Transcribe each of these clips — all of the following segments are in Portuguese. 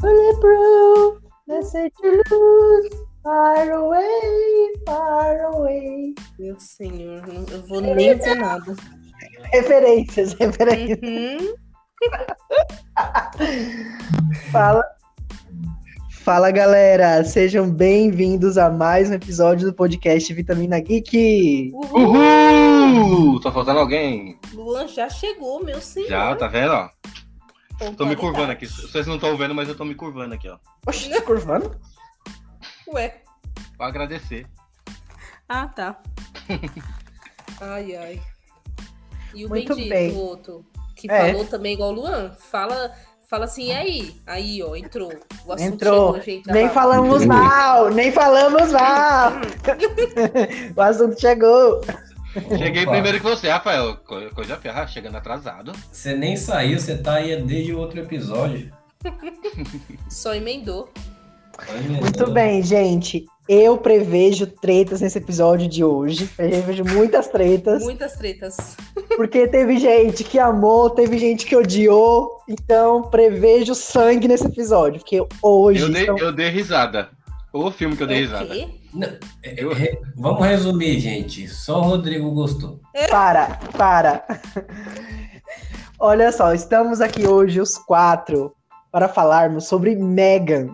Bulletproof, message to lose, far away, far away. Meu senhor, eu vou nem dizer nada. Referências, referências. Uhum. Fala. Fala galera, sejam bem-vindos a mais um episódio do podcast Vitamina Geek. Uhul. Uhul! Tá faltando alguém? Luan já chegou, meu senhor. Já, tá vendo, ó? Tô me curvando aqui. Vocês não estão vendo, mas eu tô me curvando aqui, ó. Oxe, tá curvando? Ué. Pra agradecer. Ah, tá. ai, ai. E o Muito bendito, bem. o outro, que É. falou também igual o Luan, fala, fala assim, e aí? Aí, ó, entrou. O assunto Entrou. chegou, gente. Nem falamos mal, nem falamos mal. o assunto chegou. Cheguei Opa. primeiro que você, Rafael. Co- Coisa ferra, chegando atrasado. Você nem saiu, você tá aí desde o outro episódio. Só emendou. Muito bem, gente. Eu prevejo tretas nesse episódio de hoje. Prevejo muitas tretas. Muitas tretas. Porque teve gente que amou, teve gente que odiou. Então, prevejo sangue nesse episódio. Porque hoje. Eu dei, são- eu dei risada. O filme que eu dei É o risada. Quê? É, é, Vamos resumir, gente. Só o Rodrigo gostou. Para, para. Olha só, estamos aqui hoje, os quatro, para falarmos sobre Megan,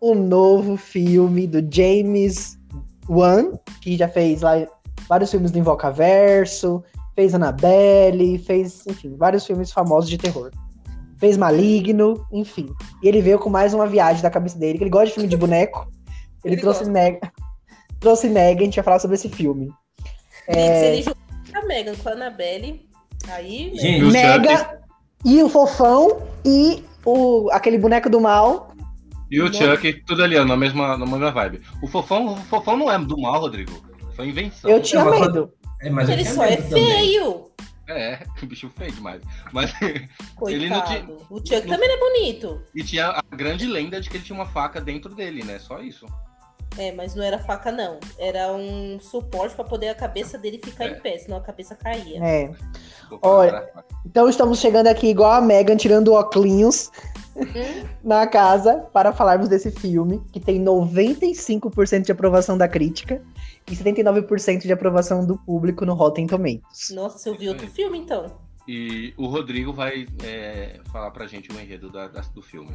o novo filme do James Wan, que já fez lá vários filmes do Invocaverso, fez Annabelle, fez, enfim, vários filmes famosos de terror. Fez Maligno, enfim. E ele veio com mais uma viagem da cabeça dele, que ele gosta de filme de boneco. Ele, Ele trouxe gosta. Megan. Trouxe Megan, a gente vai falar sobre esse filme. Se ele a Megan com a Annabelle, aí... né? Gente, o Mega e o Fofão e o, aquele boneco do mal. E o. Chuck, tudo ali, ó, na mesma, na mesma vibe. O fofão, o fofão não é do mal, Rodrigo. Foi invenção. Eu tinha medo. É, mas eu Ele só é feio. É, bicho feio demais. Mas. Coitado. Ele não tinha- O Chuck não- também não é bonito. E tinha a grande lenda de que ele tinha uma faca dentro dele, né? Só isso. É, mas não era faca, não. Era um suporte pra poder a cabeça dele ficar É. em pé, senão a cabeça caía. É. Olha. Então estamos chegando aqui igual a Megan, tirando óculos Hum? na casa para falarmos desse filme, que tem 95% de aprovação da crítica e 79% de aprovação do público no Rotten Tomatoes. Nossa, eu vi outro filme, então. E o Rodrigo vai é, falar pra gente o enredo da- da- do filme.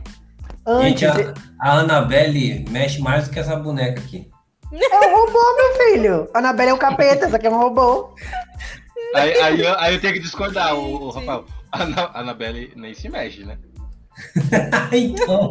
Antes, Gente, a, a Annabelle mexe mais do que essa boneca aqui. é um robô, meu filho. A Anabelle é um capeta, isso aqui é um robô. Aí, aí eu, aí eu tenho que discordar, o, o. Rafael. A Ana- a Annabelle nem se mexe, né? então.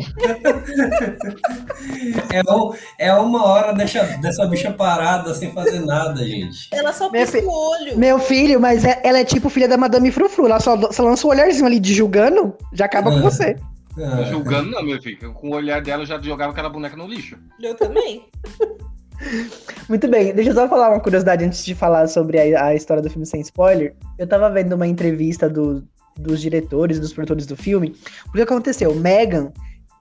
é, um- é uma hora deixa, dessa bicha parada sem fazer nada, gente. Ela só pisca o olho. Meu filho, mas é- ela é tipo filha da Madame Frufru. Ela só, só lança um olharzinho ali de julgando, já acaba com É. você. Ah, Julgando não, meu filho. Com o olhar dela eu já jogava aquela boneca no lixo. Eu também. Muito bem, deixa eu só falar uma curiosidade antes de falar sobre a, a história do filme sem spoiler. Eu tava vendo uma entrevista do- dos diretores, dos produtores do filme. O que aconteceu? Megan,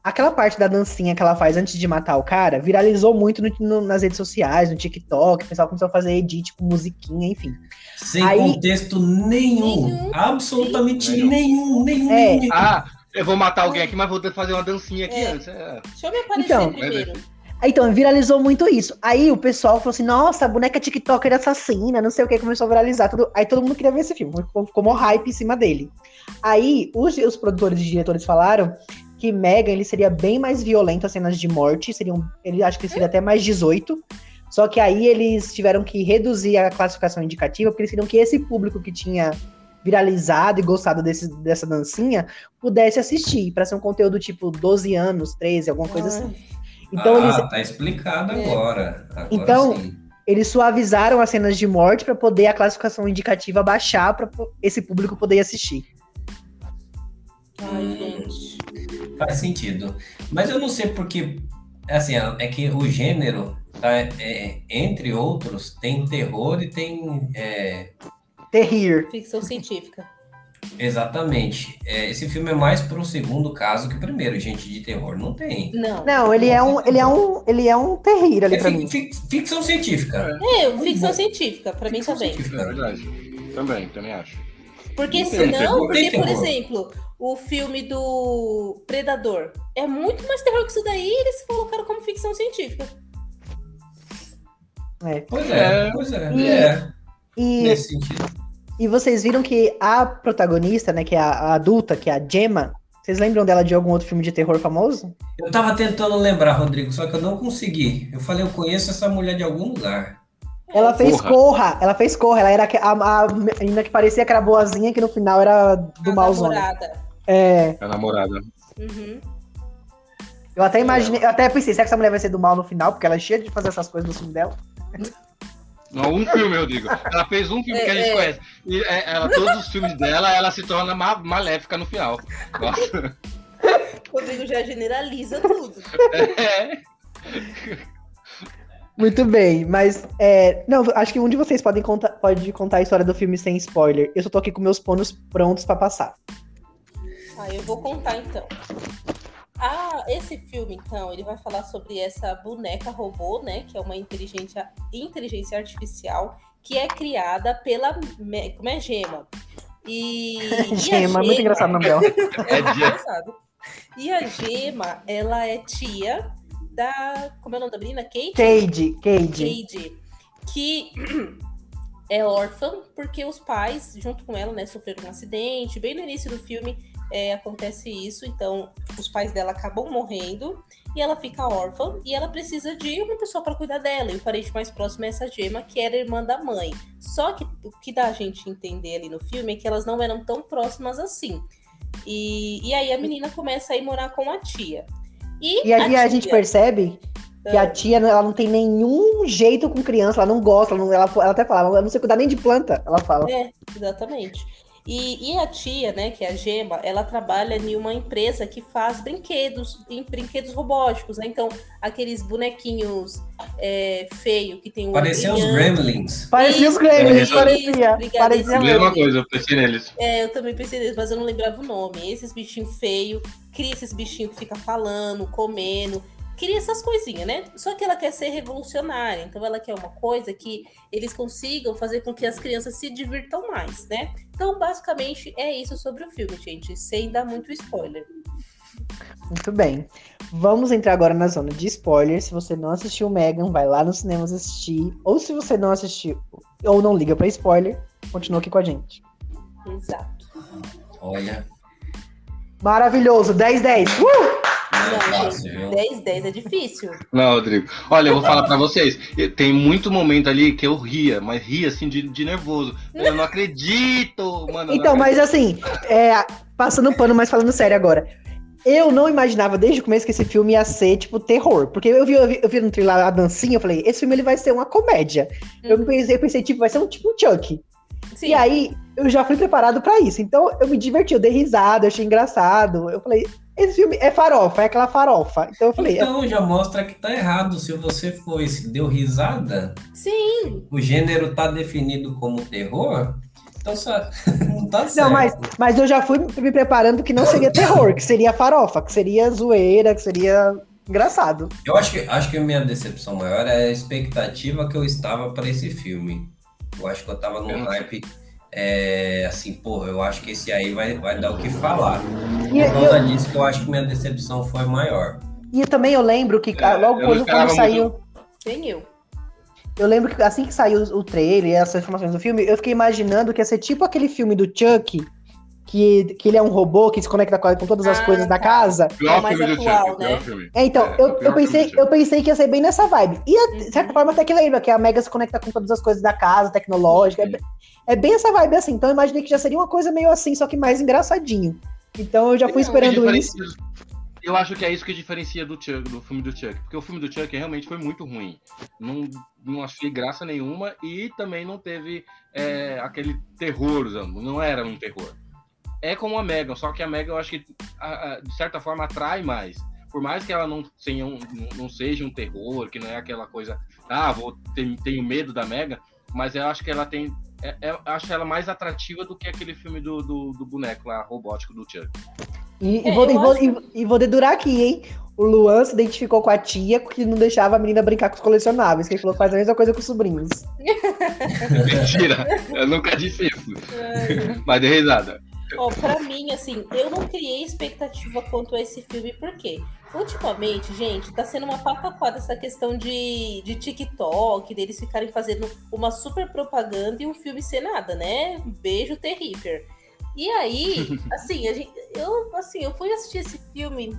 aquela parte da dancinha que ela faz antes de matar o cara, viralizou muito no- no- nas redes sociais, no TikTok. O pessoal começou a fazer edit com musiquinha, enfim. sem Aí- contexto nenhum. Nenhum. Absolutamente Nenhum. nenhum, nenhum. É. nenhum. Ah, eu vou matar alguém aqui, mas vou fazer uma dancinha aqui É. antes. É. Deixa eu me aparecer Então. primeiro. Aí, Então, viralizou muito isso. Aí o pessoal falou assim: nossa, a boneca TikToker assassina, não sei o que, começou a viralizar. Tudo. Aí todo mundo queria ver esse filme, ficou, ficou mó hype em cima dele. Aí os, os produtores e diretores falaram que Megan ele seria bem mais violento as cenas de morte, seriam, ele acho que seria até mais 18. Só que aí eles tiveram que reduzir a classificação indicativa, porque eles queriam que esse público que tinha viralizado e gostado desse, dessa dancinha pudesse assistir, pra ser um conteúdo tipo 12 anos, 13, alguma coisa Ai. assim. Então ah, eles, tá explicado É. agora. Agora Então, sim. eles suavizaram as cenas de morte pra poder a classificação indicativa baixar pra po- esse público poder assistir. Ai, Hum. gente. Faz sentido. Mas eu não sei porque, assim, é que o gênero, tá, é, entre outros, tem terror e tem. é, Terrir. Ficção científica. exatamente. É, esse filme é mais pro segundo caso que o primeiro, gente, de terror. Não tem. Não. Não, ele é um, ele é um, ele é um terrir ali É pra mim. fi- ficção científica. É, ficção científica, pra mim Ficção também. científica. É verdade. Também, também acho. Porque Não senão, porque, Tem por exemplo, o filme do Predador é muito mais terror que isso daí e eles colocaram como ficção científica. É. Pois é, É. pois é. E- é, E, nesse sentido. E vocês viram que a protagonista, né, que é a, a adulta, que é a Gemma, vocês lembram dela de algum outro filme de terror famoso? Eu tava tentando lembrar, Rodrigo, só que eu não consegui. Eu falei, eu conheço essa mulher de algum lugar. Ela fez Corra. Corra, ela fez Corra, ela era a, a menina que parecia que era boazinha, que no final era do a malzona. namorada. É, A namorada. Uhum. eu até imaginei, eu até pensei, será que essa mulher vai ser do mal no final? Porque ela é cheia de fazer essas coisas no filme dela. Não, um filme, eu digo. Ela fez um filme que a gente É, é. conhece. E é, ela, todos os filmes dela, ela se torna ma- maléfica no final. Nossa. Rodrigo já generaliza tudo. É. Muito bem, mas é, não, acho que um de vocês podem contar, pode contar a história do filme sem spoiler. Eu só tô aqui com meus panos prontos pra passar. Ah, eu vou contar então. Ah, esse filme, então, ele vai falar sobre essa boneca robô, né? Que é uma inteligência, inteligência artificial que é criada pela como é Gema. E, e a Gema, muito engraçado o nome dela. É É engraçado. E a Gema, ela é tia da. Como é o nome da menina? Kate? Cade, Cade. Cade, que é órfã porque os pais, junto com ela, né, sofreram um acidente. Bem no início do filme é, acontece isso, então os pais dela acabam morrendo e ela fica órfã e ela precisa de uma pessoa para cuidar dela. E o parente mais próximo é essa gema, que era irmã da mãe. Só que o que dá a gente entender ali no filme é que elas não eram tão próximas assim. E, e aí a menina começa a ir morar com a tia. E, E aí a gente tia- percebe que a tia, ela não tem nenhum jeito com criança, ela não gosta, ela, não- ela, ela até fala, ela não sei cuidar nem de planta, ela fala. É, exatamente. E, e a tia, né, que é a Gema, ela trabalha em uma empresa que faz brinquedos, em brinquedos robóticos, né? Então, aqueles bonequinhos é, feio que tem um Parecia os. Gremlins. Parecia os Gremlins, parecia. Parecia mesmo. Mesma coisa, eu pensei neles. É, eu também pensei nisso, mas eu não lembrava o nome. Esses bichinhos feios, cria esses bichinhos que fica falando, comendo, cria essas coisinhas, né? Só que ela quer ser revolucionária, então ela quer uma coisa que eles consigam fazer com que as crianças se divirtam mais, né? Então, basicamente, é isso sobre o filme, gente, sem dar muito spoiler. Muito bem. Vamos entrar agora na zona de spoilers. Se você não assistiu Megan, vai lá no cinema assistir. Ou se você não assistiu ou não liga pra spoiler, continua aqui com a gente. Exato. Olha, Maravilhoso, 10-10. Uh! Não fácil, viu? 10, 10 é difícil. Não, Rodrigo. Olha, eu vou falar pra vocês. Tem muito momento ali que eu ria, mas ria assim de, de nervoso. Eu não acredito, mano. Então, mas assim, é, passando pano, mas falando sério agora. Eu não imaginava desde o começo que esse filme ia ser, tipo, terror. Porque eu vi, eu vi, eu vi no trailer a dancinha, eu falei, esse filme ele vai ser uma comédia. Eu Uhum. pensei, eu pensei, tipo, vai ser um tipo um Chuck. Sim. E aí, eu já fui preparado pra isso. Então, eu me diverti, eu dei risada, eu achei engraçado. Eu falei, esse filme é farofa, é aquela farofa. Então, eu falei, Então já mostra que tá errado. Se você foi, se deu risada, Sim, o gênero tá definido como terror, então só não tá certo. não, mas, mas eu já fui me preparando que não seria terror, que seria farofa, que seria zoeira, que seria engraçado. Eu acho que, acho que a minha decepção maior é a expectativa que eu estava para esse filme. Eu acho que eu tava num hype é, assim, porra, eu acho que esse aí vai, vai dar o que falar. E, Por causa disso que eu acho que minha decepção foi maior. e também eu lembro que É, logo eu quando, quando saiu. nem eu. Eu lembro que assim que saiu o trailer e essas informações do filme, eu fiquei imaginando que ia ser tipo aquele filme do Chuck, que, que ele é um robô que se conecta com, com todas as Ah, coisas da tá. casa. Pior É mais filme atual, né? filme. É, então, É, eu, eu, pensei, eu pensei que ia ser bem nessa vibe. E, Uhum. de certa forma, até que lembra que a Mega se conecta com todas as coisas da casa, tecnológica. É, bem- é bem essa vibe assim. Então, eu imaginei que já seria uma coisa meio assim, só que mais engraçadinho. Então, eu já fui esperando isso. Eu acho que é isso que diferencia do, Chuck, do filme do Chuck. Porque o filme do Chuck realmente foi muito ruim. Não, não achei graça nenhuma e também não teve é, aquele terror, não era um terror. É como a Megan, só que a Megan eu acho que a- a- de certa forma atrai mais. Por mais que ela não, tenha um- não seja um terror, que não é aquela coisa, ah, vou ter, tenho medo da Megan, mas eu acho que ela tem. é- é- eu acho ela mais atrativa do que aquele filme do, do, do boneco lá, robótico do Chuck. E, e É, vou, e, vou, e, e vou dedurar aqui, hein? O Luan se identificou com a tia que não deixava a menina brincar com os colecionáveis, que ele falou que faz a mesma coisa com os sobrinhos. Mentira, eu nunca disse isso. Mas dei risada. Ó, pra mim, assim, eu não criei expectativa quanto a esse filme, por quê? Ultimamente, gente, tá sendo uma pataquada essa questão de, de TikTok, deles ficarem fazendo uma super propaganda e um filme ser nada, né? Beijo terrível. E aí, assim, a gente, eu, assim, eu fui assistir esse filme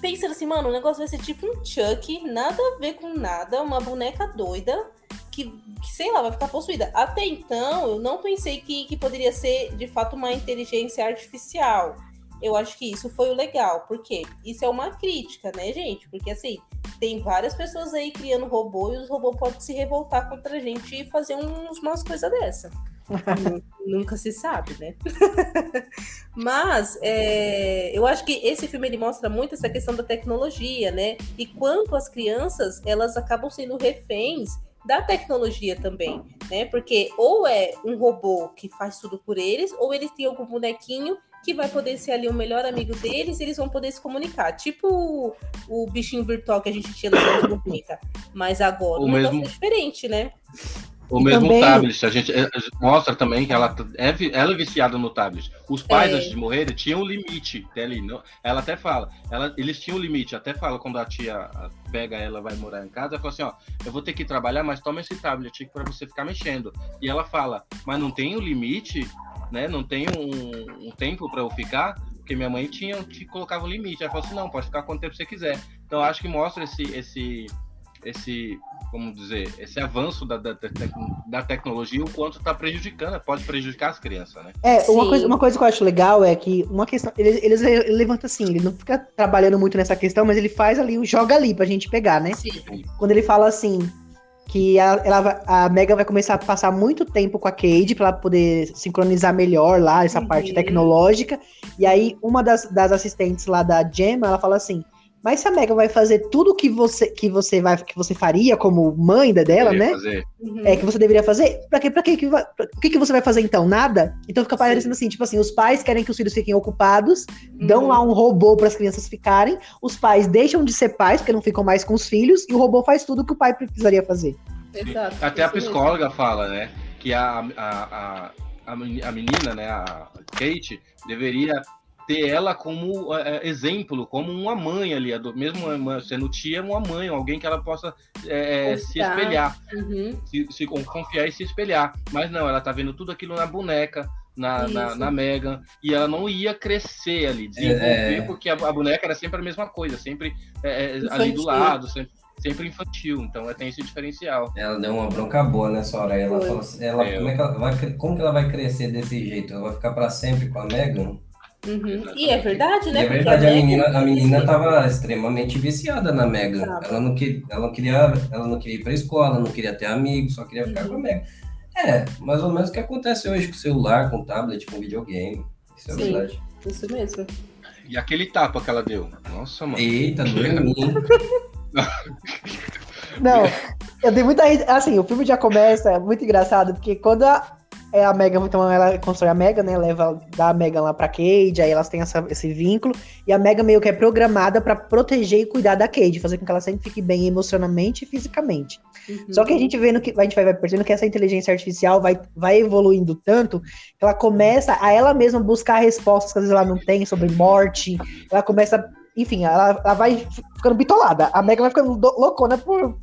pensando assim, mano, o negócio vai ser tipo um Chuck, nada a ver com nada, uma boneca doida que, que, sei lá, vai ficar possuída. Até então, eu não pensei que, que poderia ser, de fato, uma inteligência artificial. Eu acho que isso foi o legal, porque isso é uma crítica, né, gente? Porque, assim, tem várias pessoas aí criando robô e os robôs podem se revoltar contra a gente e fazer uns, umas coisas dessa. Nu- Nunca se sabe, né? Mas é, eu acho que esse filme ele mostra muito essa questão da tecnologia, né? E quanto as crianças elas acabam sendo reféns da tecnologia também, né? Porque ou é um robô que faz tudo por eles, ou eles têm algum bonequinho que vai poder ser ali o melhor amigo deles, e eles vão poder se comunicar. Tipo o, o bichinho virtual que a gente tinha nos anos 90. Mas agora O mesmo- é diferente, né? O E mesmo também- tablet, a gente é, mostra também que ela é, ela é viciada no tablet. Os pais, É. antes de morrerem, tinham um limite dele. Não, ela até fala, ela, eles tinham um limite, até fala quando a tia pega ela, vai morar em casa, ela fala assim, ó, eu vou ter que trabalhar, mas toma esse tablet para você ficar mexendo. E ela fala, mas não tem um limite, né? Não tem um, um tempo para eu ficar, porque minha mãe tinha, te colocava um limite. Ela falou assim, não, pode ficar quanto tempo você quiser. Então acho que mostra esse, esse, esse, como dizer, esse avanço da, da, da tec- da tecnologia, o quanto está prejudicando, pode prejudicar as crianças, né? É, uma Sim. coisa, uma coisa que eu acho legal é que uma questão. Eles, eles ele levanta assim, ele não fica trabalhando muito nessa questão, mas ele faz ali, joga ali pra gente pegar, né? Sim. Quando ele fala assim. Que a, ela, a Mega vai começar a passar muito tempo com a Cade pra ela poder sincronizar melhor lá essa Uhum. parte tecnológica. E aí, uma das, das assistentes lá da Gemma, ela fala assim: Mas se a Mega vai fazer tudo que você, que você, vai, que você faria como mãe da- dela, né? Fazer. Uhum. é, que você deveria fazer, pra quê? Pra quê que vai- pra- o que, que você vai fazer então? Nada? Então fica parecendo assim, tipo assim, os pais querem que os filhos fiquem ocupados, dão Uhum. lá um robô para as crianças ficarem, os pais deixam de ser pais, porque não ficam mais com os filhos, e o robô faz tudo que o pai precisaria fazer. Exato. Até a isso mesmo. psicóloga fala, né? Que a, a, a, a menina, né? A Kate, deveria ter ela como é, é, exemplo, como uma mãe ali, a do- mesmo sendo tia, uma mãe, alguém que ela possa é, é, se espelhar, Uhum. se, se con- confiar e se espelhar. Mas não, ela tá vendo tudo aquilo na boneca, na, na, na Megan, e ela não ia crescer ali, desenvolver, É. porque a, a boneca era sempre a mesma coisa, sempre é, é, ali do lado, sempre, sempre infantil. Então é, tem esse diferencial. Ela deu uma bronca boa nessa hora. Ela assim, ela, É, como, é que ela vai, como que ela vai crescer desse jeito? Ela vai ficar pra sempre com a Megan? Uhum. E é verdade, E né? é Porque verdade, a menina, a menina tava extremamente viciada na. Tava. Ela não, que, ela, não queria, ela não queria ir pra escola, não queria ter amigos, só queria ficar com a Megan. É, mais ou menos o que acontece hoje com o celular, com o tablet, com o videogame. Isso é Sim. verdade. Isso mesmo. E aquele tapa que ela deu. Nossa, mano. Eita, doeu em mim. Não, eu dei muita. Assim, o filme já começa, é muito engraçado, porque quando a, é a Megan, então ela constrói a Megan, né? Leva, dá a Megan lá pra Cade, aí elas têm essa- esse vínculo, e a Megan meio que é programada pra proteger e cuidar da Cade, fazer com que ela sempre fique bem emocionalmente e fisicamente. Uhum. Só que a gente vendo que a gente vai vai percebendo que essa inteligência artificial vai, vai evoluindo tanto que ela começa a ela mesma buscar respostas que às vezes ela não tem sobre morte. Ela começa, enfim, ela, ela vai ficando bitolada. A Megan vai ficando do- loucona por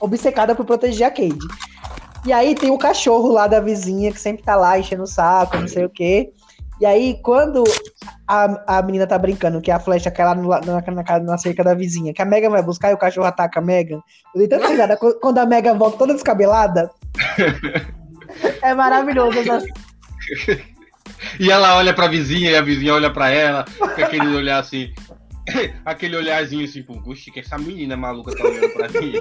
obcecada por proteger a Cade. E aí tem o cachorro lá da vizinha que sempre tá lá enchendo o saco, não sei o quê. E aí, quando a, a menina tá brincando, que a flecha cai lá no- na, na, na cerca da vizinha, que a Megan vai buscar e o cachorro ataca a Megan, eu dei tanta risada qu- quando a Megan volta toda descabelada. é maravilhoso. essa- E ela olha pra vizinha e a vizinha olha pra ela, com aquele olhar assim. aquele olharzinho assim, pô, "Oxe, que essa menina maluca tá olhando pra mim.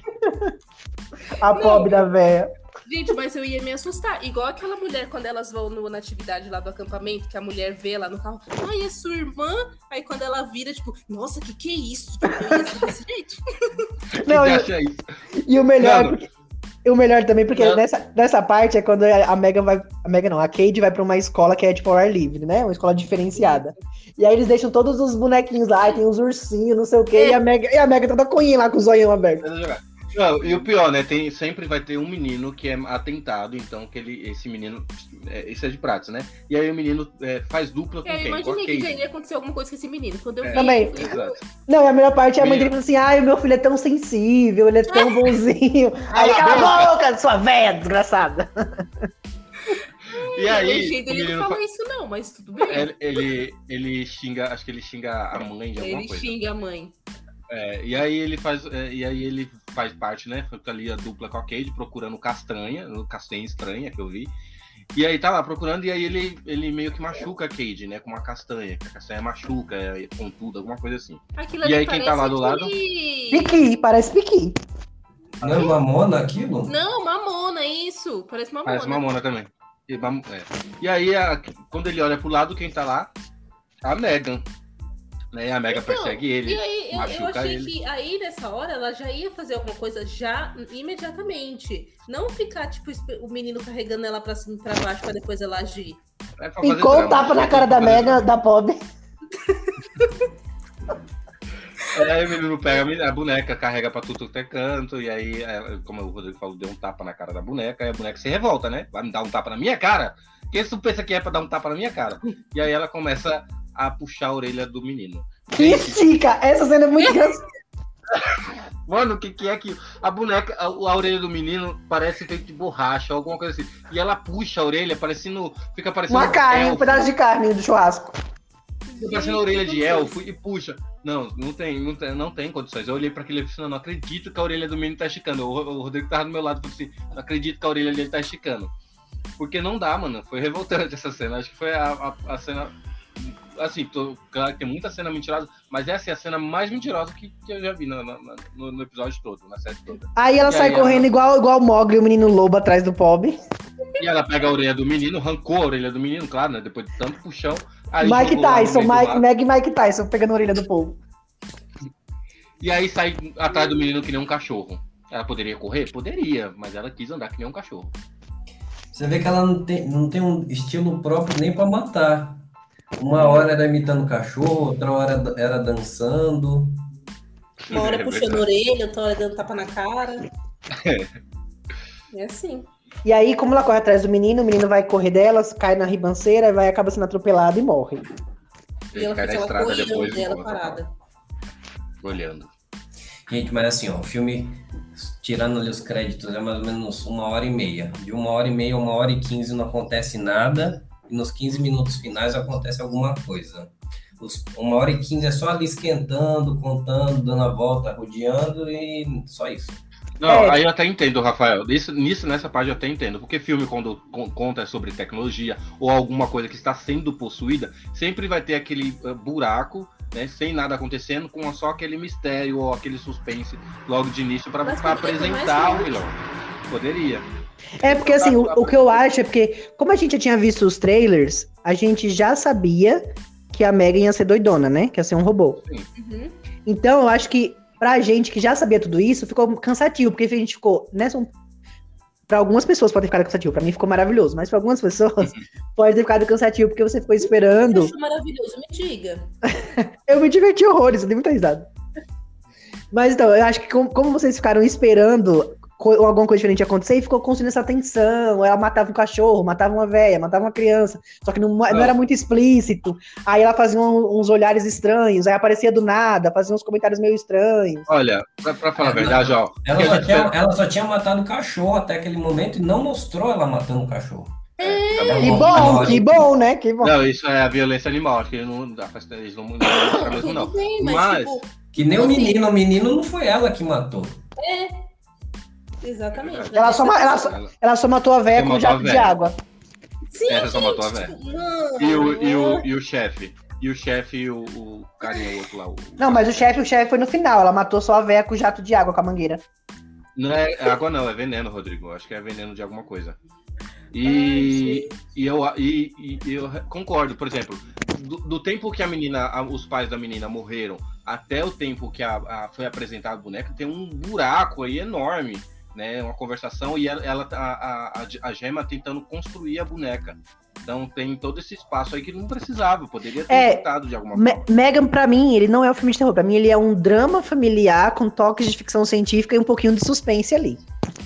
A pobre da véia. Gente, mas eu ia me assustar. Igual aquela mulher, quando elas vão no- na atividade lá do acampamento, que a mulher vê lá no carro, ai, é sua irmã? Aí quando ela vira, tipo, nossa, que que é isso? Tipo, eu ia ser desse jeito. Que Não, que e- acha isso? E o melhor, é Mano. porque, E o melhor também, porque Não. nessa, nessa parte é quando a Mega vai. A Mega não, a Cade vai pra uma escola que é tipo ao ar livre, né? Uma escola diferenciada. E aí eles deixam todos os bonequinhos lá, e tem os ursinhos, não sei o quê, e a Mega, e a Mega toda coinha lá com o zoião aberto. Não, e o pior, né? Tem, sempre vai ter um menino que é atentado, então que ele, esse menino. É, isso é de prática, né? E aí o menino é, faz dupla com É, quem? Imaginei que iria acontecer alguma coisa com esse menino. Quando eu É. vi. Também. eu Exato. Não, e a melhor parte é a mãe dele assim: ai, meu filho é tão sensível, ele é tão bonzinho. Aí, Cala a boca, sua véia desgraçada. E aí, o jeito menino não fa- fala isso, não, mas tudo bem. ele, ele, ele xinga, acho que ele xinga a mãe de alguma ele coisa. xinga a mãe. É, e aí ele faz, é, e aí ele faz parte, né? Fica ali a dupla com a Cade procurando castanha, no castanha estranha que eu vi. E aí tá lá procurando e aí ele, ele meio que machuca a Cade, né? Com uma castanha, que a castanha machuca, é pontuda, alguma coisa assim. Aquilo E aí, quem tá lá do lado? aquele- Piqui, parece piqui. Não é mamona aquilo? Não, mamona, isso. Parece mamona. Parece mamona também. E, mam- é. E aí, a- quando ele olha pro lado, quem tá lá? A Megan. Né? E a Megan Então, persegue ele. E aí, eu, eu achei ele. que aí, nessa hora, ela já ia fazer alguma coisa já imediatamente. Não ficar, tipo, o menino carregando ela pra cima e pra baixo pra depois ela agir. É Ficou o tapa na cara da Mega, da pobre. Aí o menino pega a boneca, carrega pra tudo que é canto, e aí, é, como o Rodrigo falou, deu um tapa na cara da boneca, e a boneca se revolta, né? Vai me dar um tapa na minha cara? Quem tu pensa que é pra dar um tapa na minha cara? E aí ela começa a puxar a orelha do menino. Que estica! Essa cena é muito engraçada. Mano, o que, que é que a boneca, a, a orelha do menino parece feito de borracha, alguma coisa assim. E ela puxa a orelha, parecendo. Fica parecendo Uma carne, um elfo. pedaço de carne do churrasco. Fica parecendo a orelha de elfo e puxa. Não, não tem, não tem, não tem condições. Eu olhei pra aquele e falei assim, não, não acredito que a orelha do menino tá esticando. O, o Rodrigo tava do meu lado e falou assim, não acredito que a orelha dele tá esticando. Porque não dá, mano. Foi revoltante essa cena. Acho que foi a, a, a cena. Assim, tô, claro que tem muita cena mentirosa, mas essa é a cena mais mentirosa que, que eu já vi no, no, no- no episódio todo, na série toda. Aí ela E sai aí correndo ela- igual, igual o Mogli, o menino lobo atrás do pobre. E ela pega a orelha do menino, arrancou a orelha do menino, claro, né? Depois de tanto puxão. Aí Mike Tyson, Mike. Meg e Mike Tyson pegando a orelha do povo. E aí sai atrás do menino que nem um cachorro. Ela poderia correr? Poderia, mas ela quis andar que nem um cachorro. Você vê que ela não tem, não tem um estilo próprio nem pra matar. Uma hora era imitando cachorro, outra hora era dançando. Uma hora É puxando a verdade. orelha, outra hora dando tapa na cara. É assim. E aí, como ela corre atrás do menino, o menino vai correr delas, cai na ribanceira vai acaba sendo atropelado e morre. E ela cai na fica lá estrada depois e dela volta. parada. Olhando. Gente, mas assim, ó, o filme, tirando ali os créditos, é mais ou menos uma hora e meia. De uma hora e meia a uma hora e quinze não acontece nada, e nos 15 minutos finais acontece alguma coisa. Os, uma hora e quinze é só ali esquentando, contando, dando a volta, rodeando e só isso. Não, É. aí eu até entendo, Rafael. Nisso, nisso, nessa parte eu até entendo. Porque filme, quando con- conta sobre tecnologia ou alguma coisa que está sendo possuída, sempre vai ter aquele eh, buraco, né? Sem nada acontecendo, com só aquele mistério ou aquele suspense logo de início para apresentar o vilão. Poderia. É porque assim, o, o que eu acho é porque, como a gente já tinha visto os trailers, a gente já sabia que a Megan ia ser doidona, né? Que ia ser um robô. Uhum. Então, eu acho que pra gente que já sabia tudo isso, ficou cansativo, porque a gente ficou nessa. Um... Pra algumas pessoas pode ter ficado cansativo, pra mim ficou maravilhoso, mas pra algumas pessoas pode ter ficado cansativo, porque você ficou esperando. achou maravilhoso, me diga. Eu me diverti horrores, eu dei muita risada. Mas então, eu acho que como, como vocês ficaram esperando co- alguma coisa diferente acontecer, e ficou construindo essa tensão. Ela matava um cachorro, matava uma velha, matava uma criança. Só que não, não Não. era muito explícito. Aí ela fazia um- uns olhares estranhos, aí aparecia do nada, fazia uns comentários meio estranhos. Olha, pra, pra falar a verdade, ó. Ela só, tinha, ela só tinha matado o cachorro até aquele momento e não mostrou ela matando o cachorro. É, tá Que bom. que bom, né? Que bom. Não, isso é a violência animal, acho que não dá pra eles não, não mostram mesmo, não. mas, Mas- tipo, Que nem o Assim. menino, o menino não foi ela que matou. Exatamente. Ela só, ela, só, Ela- só matou a Só com um jato de véia. água. Sim, Essa só matou a gente, véia. não, E o, e o, e o chefe? E o chefe e o, o carinha outro lá. O... Não, mas o chefe, o chefe foi no final. Ela matou só a velha com o jato de água, com a mangueira. Não é água, não, é veneno, Rodrigo. Acho que é veneno de alguma coisa. E, e, eu, e, e eu concordo, por exemplo, do, do tempo que a menina, a- os pais da menina morreram até o tempo que a, a- foi apresentada a boneca, tem um buraco aí enorme. Né? Uma conversação e ela, ela a, a, a Gema tentando construir a boneca. Então tem todo esse espaço aí que não precisava, poderia ter É, de alguma Me forma. Megan, pra mim, ele não é um filme de terror. Pra mim, ele é um drama familiar com toques de ficção científica e um pouquinho de suspense ali.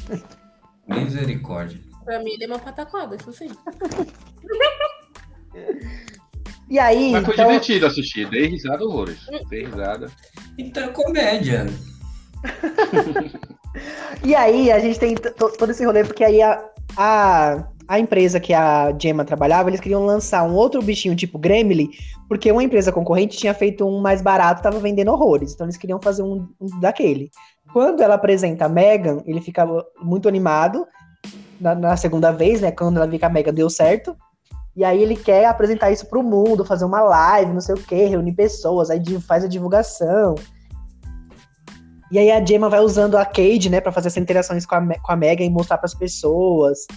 Misericórdia. Pra mim, ele é uma pataquada, isso sim. E aí, Mas foi então, divertido assistir, dei risada horrores. Dei risada. Então é comédia. e aí a gente tem to- todo esse rolê, porque aí a, a, a empresa que a Gemma trabalhava, eles queriam lançar um outro bichinho tipo Gremlin, porque uma empresa concorrente tinha feito um mais barato, tava vendendo horrores. Então eles queriam fazer um, um daquele. Quando ela apresenta a Megan, ele fica muito animado na, na segunda vez, né? Quando ela vê que a Megan deu certo. E aí ele quer apresentar isso pro mundo, fazer uma live, não sei o quê, reunir pessoas, aí faz a divulgação. E aí a Gemma vai usando a Cade, né, pra fazer essas interações com a, com a Megan e mostrar pras pessoas.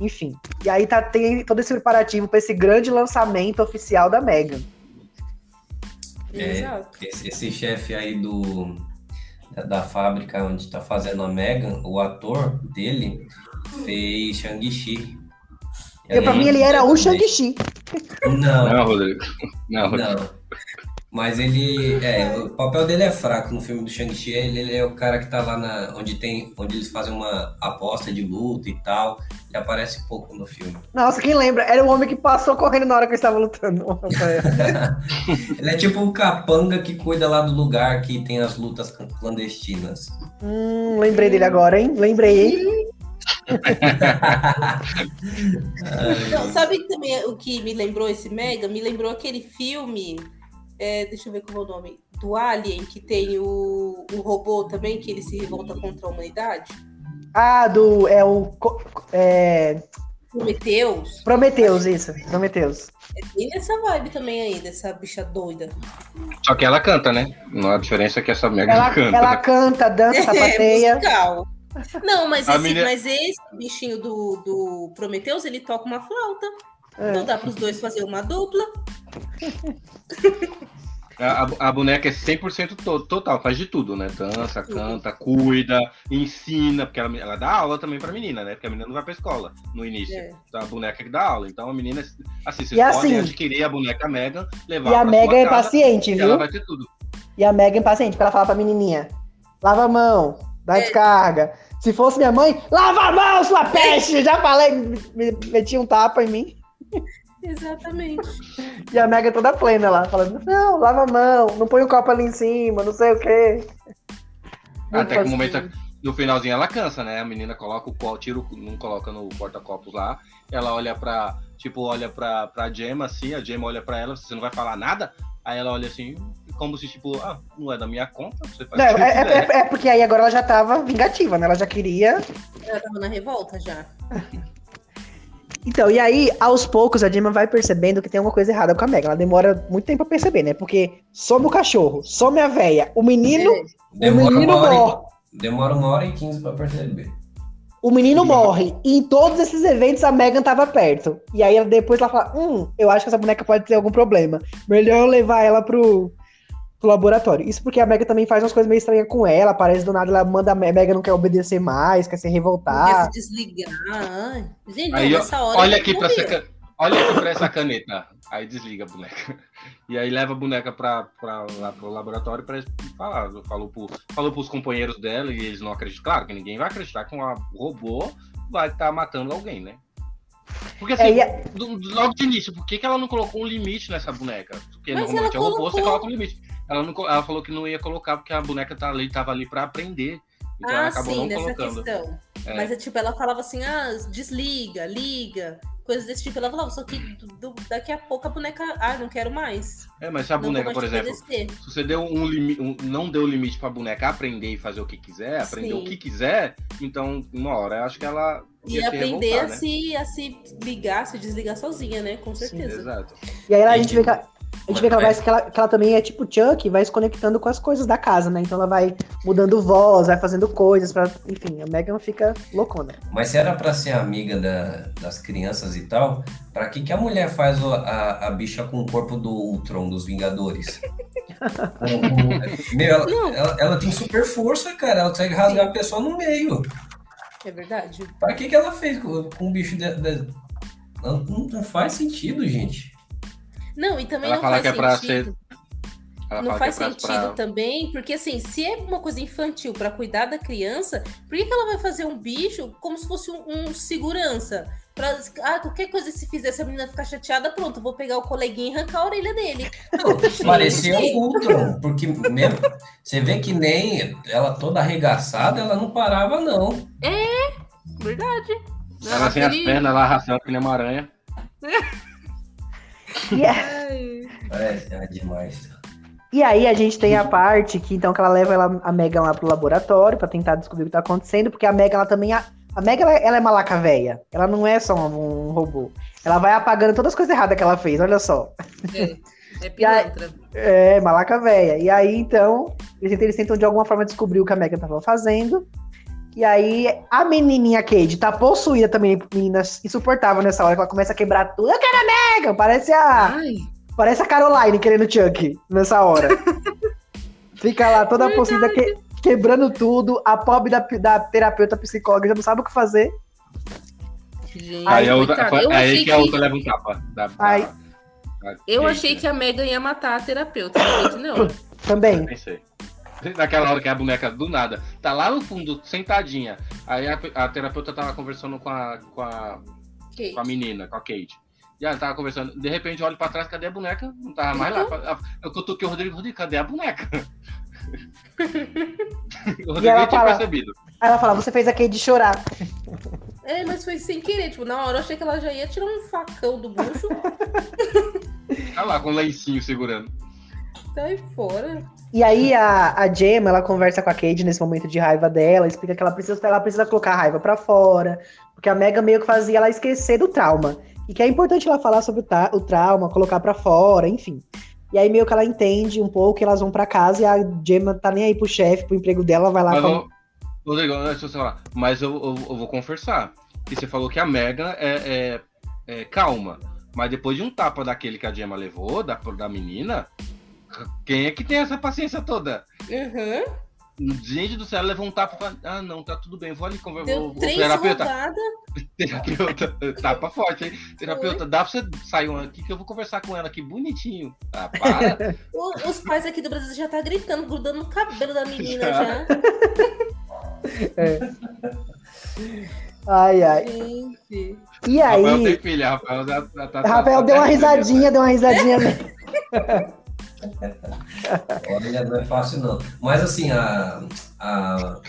Enfim. E aí tá, tem todo esse preparativo pra esse grande lançamento oficial da Megan. É. Esse, esse chefe aí do, da, da fábrica onde tá fazendo a Megan, o ator dele fez Shang-Chi. Eu, pra mim ele era o Shang-Chi. Não, Não, Rodrigo. Não, Rodrigo. não. Mas ele. É, o papel dele é fraco no filme do Shang-Chi. Ele, ele é o cara que tá lá na, onde tem. Onde eles fazem uma aposta de luta e tal. Ele aparece pouco no filme. Nossa, quem lembra? Era o homem que passou correndo na hora que eu estava lutando. Ele é tipo o capanga que cuida lá do lugar que tem as lutas clandestinas. hum, lembrei dele agora, hein? Lembrei, hein? Não, sabe também o que me lembrou esse Mega? Me lembrou aquele filme. É, deixa eu ver como é o nome. Do Alien, que tem o, o robô também, que ele se revolta contra a humanidade. Ah, do. É o. É, Prometheus. Prometheus, isso. Prometheus. É bem nessa vibe também aí, dessa bicha doida. Só que ela canta, né? Não a diferença é que essa Megan Ela, canta. ela canta, dança, É, sapateia. musical. Não, mas esse, menina- mas esse bichinho do, do Prometheus, ele toca uma flauta. É. Então dá pros dois fazer uma dupla. A, a- a boneca é 100% to, total, faz de tudo, né? Dança, canta, cuida, ensina, porque ela, ela dá aula também pra menina, né? Porque a menina não vai pra escola no início. É. Então a boneca que dá aula. Então a menina, assim, vocês E podem assim- adquirir a boneca Megan, levar E a Megan é casa, paciente, viu? ela vai ter tudo. E a Megan é paciente, porque ela fala pra menininha: lava a mão, dá É. descarga. Se fosse minha mãe, lava a mão, sua peste! Já falei, me, me- meti um tapa em mim. Exatamente. E a Megan toda plena lá, falando: não, lava a mão, não põe o copo ali em cima, não sei o quê. Muito Até que o momento, no finalzinho ela cansa, né? A menina coloca o copo, tira o, não coloca no porta-copos lá. Ela olha pra, tipo, olha pra, pra Gemma assim, a Gemma olha pra ela, você não vai falar nada? Aí ela olha assim, como se tipo, ah, não é da minha conta, você faz Não, é, quiser. é- é porque aí agora ela já tava vingativa, né? Ela já queria. Ela tava na revolta já. Então, e aí, aos poucos, a Gemma vai percebendo que tem alguma coisa errada com a Megan. Ela demora muito tempo pra perceber, né? Porque some o cachorro, some a véia, o menino, É. o Demora menino uma, hora morre. demora uma hora e quinze pra perceber. O menino morre. E em todos esses eventos a Megan tava perto. E aí ela- depois ela fala: Hum, eu acho que essa boneca pode ter algum problema. Melhor eu levar ela pro, pro laboratório. Isso porque a Megan também faz umas coisas meio estranhas com ela. Parece do nada, ela manda a Me- Megan não quer obedecer mais, quer se Quer revoltar. se desligar. Gente, Aí, não, nessa hora. olha aqui pra essa, ca- olha aqui pra essa caneta. Aí desliga a boneca. E aí leva a boneca pra, pra, lá pro laboratório pra falar. Falou, pro, falou pros companheiros dela e eles não acreditam. Claro que ninguém vai acreditar que um robô vai estar matando alguém, né? Porque assim, É, e a- do- do- logo de início, por que, que ela não colocou um limite nessa boneca? Porque Mas normalmente é robô, você coloca um limite. Ela, não, ela falou que não ia colocar porque a boneca tá ali, tava ali pra aprender. Então ela Ah, acabou sim, não dessa colocando. questão. É. Mas é tipo, ela falava assim, ah, desliga, liga, coisas desse tipo. Ela falava, só que do- do- daqui a pouco a boneca, ah, não quero mais. É, mas se a não boneca, por exemplo. Se você deu um limite, não deu limite pra boneca aprender e fazer o que quiser, aprender Sim. o que quiser, então, uma hora, eu acho que ela E aprender revoltar, a, né? se, a se ligar, se desligar sozinha, né? Com certeza. Exato. E aí a gente vê que ela, a gente vê que ela, vai, que, ela, que ela também é tipo Chuck, vai se conectando com as coisas da casa, né? Então ela vai mudando voz, vai fazendo coisas pra. Enfim, a Megan fica loucona. Mas se era pra ser amiga da- das crianças e tal, pra que, que a mulher faz o- a, a bicha com o corpo do Ultron, dos Vingadores? Meu, ela, ela- ela tem super força, cara. Ela consegue rasgar a pessoa no meio. É verdade. Pra que, que ela fez com, com um bicho de, de- Não, não faz sentido, gente. Não, e também Ela não fala faz que é pra sentido. Ela não fala faz é pra- sentido pra- também, porque assim, se é uma coisa infantil pra cuidar da criança, por que, que ela vai fazer um bicho como se fosse um, um segurança? Pra, ah, qualquer coisa se fizer essa menina ficar chateada, pronto, vou pegar o coleguinha e arrancar a orelha dele. Não, parecia o Ultron, porque mesmo. Você vê que nem ela toda arregaçada, ela não parava, não. Verdade. Ela tem as pernas lá arrastando que nem uma aranha. E, é-. É, é demais. e aí a gente tem a parte que então que ela leva ela- a Megan lá pro laboratório pra tentar descobrir o que tá acontecendo, porque a Megan ela também a, a Megan ela, ela é malaca véia. Ela não é só um, um robô. Ela vai apagando todas as coisas erradas que ela fez, olha só. É, é aí- pilantra. É, malaca véia. E aí, então, eles tentam, eles tentam de alguma forma descobrir o que a Megan tava fazendo. E aí, a menininha Kate tá possuída também, menina insuportável nessa hora, que ela começa a quebrar tudo. Eu quero a Megan! Parece a, Ai, parece a Caroline querendo Chuck nessa hora. Fica lá toda possuída, que- quebrando tudo. A pobre da, da terapeuta psicóloga já não sabe o que fazer. gente, Aí, a outra. Eu aí que a que- outra leva um tapa. Da, da- Ai. da Eu achei que a Megan ia matar a terapeuta, não. Também. Pensei. Naquela hora que a boneca do nada tá lá no fundo, sentadinha. Aí a, a terapeuta tava conversando com a, com, a, com a menina, com a Kate. E ela tava conversando. De repente, eu olho pra trás, cadê a boneca? Não tava mais lá. Eu cutuquei o Rodrigo, Rodrigo, cadê a boneca? o Rodrigo ela nem tinha fala- percebido. Aí ela fala: Você fez a Kate chorar. É, mas foi sem querer. Tipo, na hora eu achei que ela já ia tirar um facão do bucho. Tá lá, com o lencinho segurando. Sai fora. E aí a, a Gemma, ela conversa com a Kate nesse momento de raiva dela, explica que ela precisa, ela precisa colocar a raiva pra fora, porque a Mega meio que fazia ela esquecer do trauma. E que é importante ela falar sobre o, ta- o trauma, colocar pra fora, enfim. E aí meio que ela entende um pouco, e elas vão pra casa e a Gemma tá nem aí pro chefe, pro emprego dela, vai lá Mas, com... eu, Rodrigo, deixa eu falar. Mas eu, eu, eu vou confessar. Que você falou que a Megan é, é- é calma. Mas depois de um tapa daquele que a Gemma levou, da, da menina, quem é que tem essa paciência toda? Uhum. Gente do céu, ela levou um tapa e ah, não, tá tudo bem, vou ali conversar. Deu o três terapeuta, terapeuta, tapa forte, hein? Terapeuta, dá pra você sair um aqui que eu vou conversar com ela aqui bonitinho. Ah, para. O- Os pais aqui do Brasil já tá gritando, grudando no cabelo da menina Já. já. Ai, ai. Gente. E Rafael tem aí, filha, Rafael já, já tá. Rafael tá- deu tá uma risadinha, deu uma risadinha. Olha, não é fácil, não. Mas assim, a. a,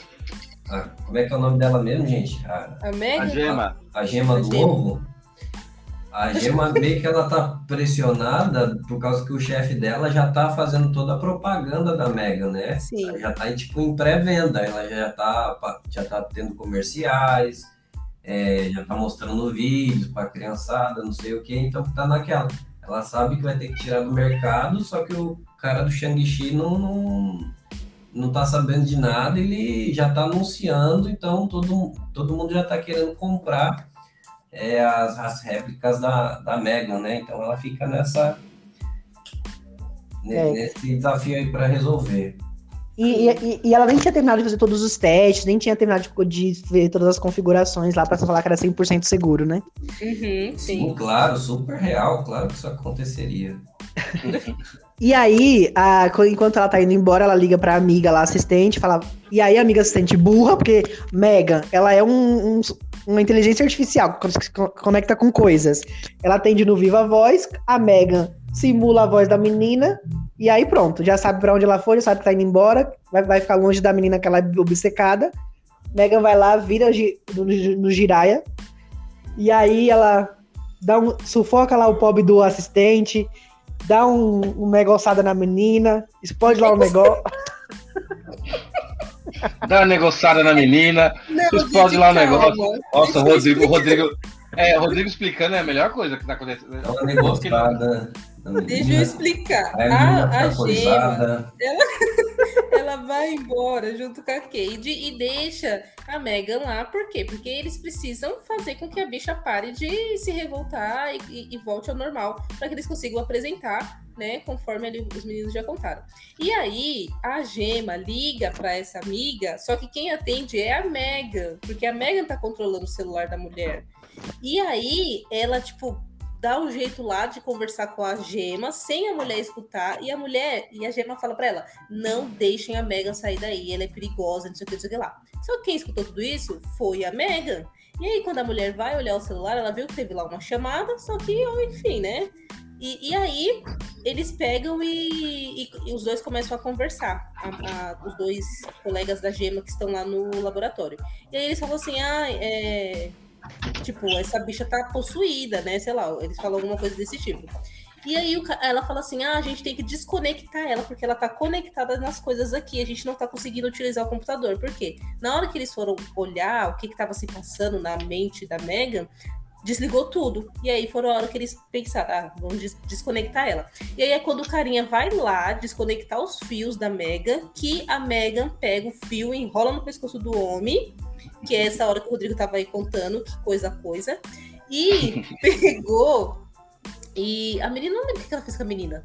a- como é que é o nome dela mesmo, gente? A, A? Gema. a gema A do gema. ovo. A gema meio que ela tá pressionada por causa que o chefe dela já tá fazendo toda a propaganda da Megan, né? Sim. Ela já tá tipo em pré-venda, ela já tá, já tá tendo comerciais, é, já tá mostrando vídeos pra criançada, não sei o que, então tá naquela. Ela sabe que vai ter que tirar do mercado, só que o cara do Shang-Chi não, não, não tá sabendo de nada, ele já tá anunciando, então todo, todo mundo já tá querendo comprar é, as, as réplicas da, da Megan, né? Então ela fica nessa. ne- É. Nesse desafio aí para resolver. E, e- e ela nem tinha terminado de fazer todos os testes, nem tinha terminado de, de ver todas as configurações lá pra falar que era 100% seguro, né? Uhum, Sim, sim. claro, super real, claro que isso aconteceria. E aí, a- enquanto ela tá indo embora, ela liga pra amiga lá, assistente, fala. E aí, a amiga assistente burra, porque Megan, ela é um- um- uma inteligência artificial, que se co- conecta com coisas. Ela atende no Viva Voz, a Megan simula a voz da menina, e aí pronto, já sabe pra onde ela foi, já sabe que tá indo embora, vai, vai ficar longe da menina que ela é obcecada. Megan vai lá, vira no, no giraia, e aí ela dá um, sufoca lá o pobre do assistente, dá um, um negoçada na menina, explode lá o negócio. Dá uma negociada na menina. Não, Explode gente, lá o calma. negócio. Nossa, o Rodrigo, o Rodrigo. É, o Rodrigo explicando é a melhor coisa que tá acontecendo. É negociada. Deixa eu explicar. aí a A, a Gema, ela ela vai embora junto com a Cade e deixa a Megan lá. Por quê? Porque eles precisam fazer com que a bicha pare de se revoltar e, e, e volte ao normal para que eles consigam apresentar, né? Conforme ali os meninos já contaram. E aí a Gema liga para essa amiga, só que quem atende é a Megan, porque a Megan tá controlando o celular da mulher. E aí ela, tipo, dá um jeito lá de conversar com a Gema sem a mulher escutar. E a mulher, e a Gema fala para ela: não deixem a Megan sair daí, ela é perigosa, não sei o que, não sei o que lá. Só que quem escutou tudo isso foi a Megan. E aí, quando a mulher vai olhar o celular, ela viu que teve lá uma chamada, só que, enfim, né? E, e aí, eles pegam e, e, e, os dois começam a conversar. A, a, os dois colegas da Gema que estão lá no laboratório. E aí eles falam assim: ah, é Tipo, essa bicha tá possuída, né? Sei lá, eles falam alguma coisa desse tipo. E aí ela fala assim: ah, a gente tem que desconectar ela, porque ela tá conectada nas coisas aqui, a gente não tá conseguindo utilizar o computador. Por quê? Na hora que eles foram olhar o que que tava se passando na mente da Megan, desligou tudo. E aí foram a hora que eles pensaram, ah, vamos des desconectar ela. E aí é quando o carinha vai lá desconectar os fios da Megan, que a Megan pega o fio, enrola no pescoço do homem que é essa hora que o Rodrigo tava aí contando, que coisa coisa. E pegou. E a menina, não lembro o que ela fez com a menina.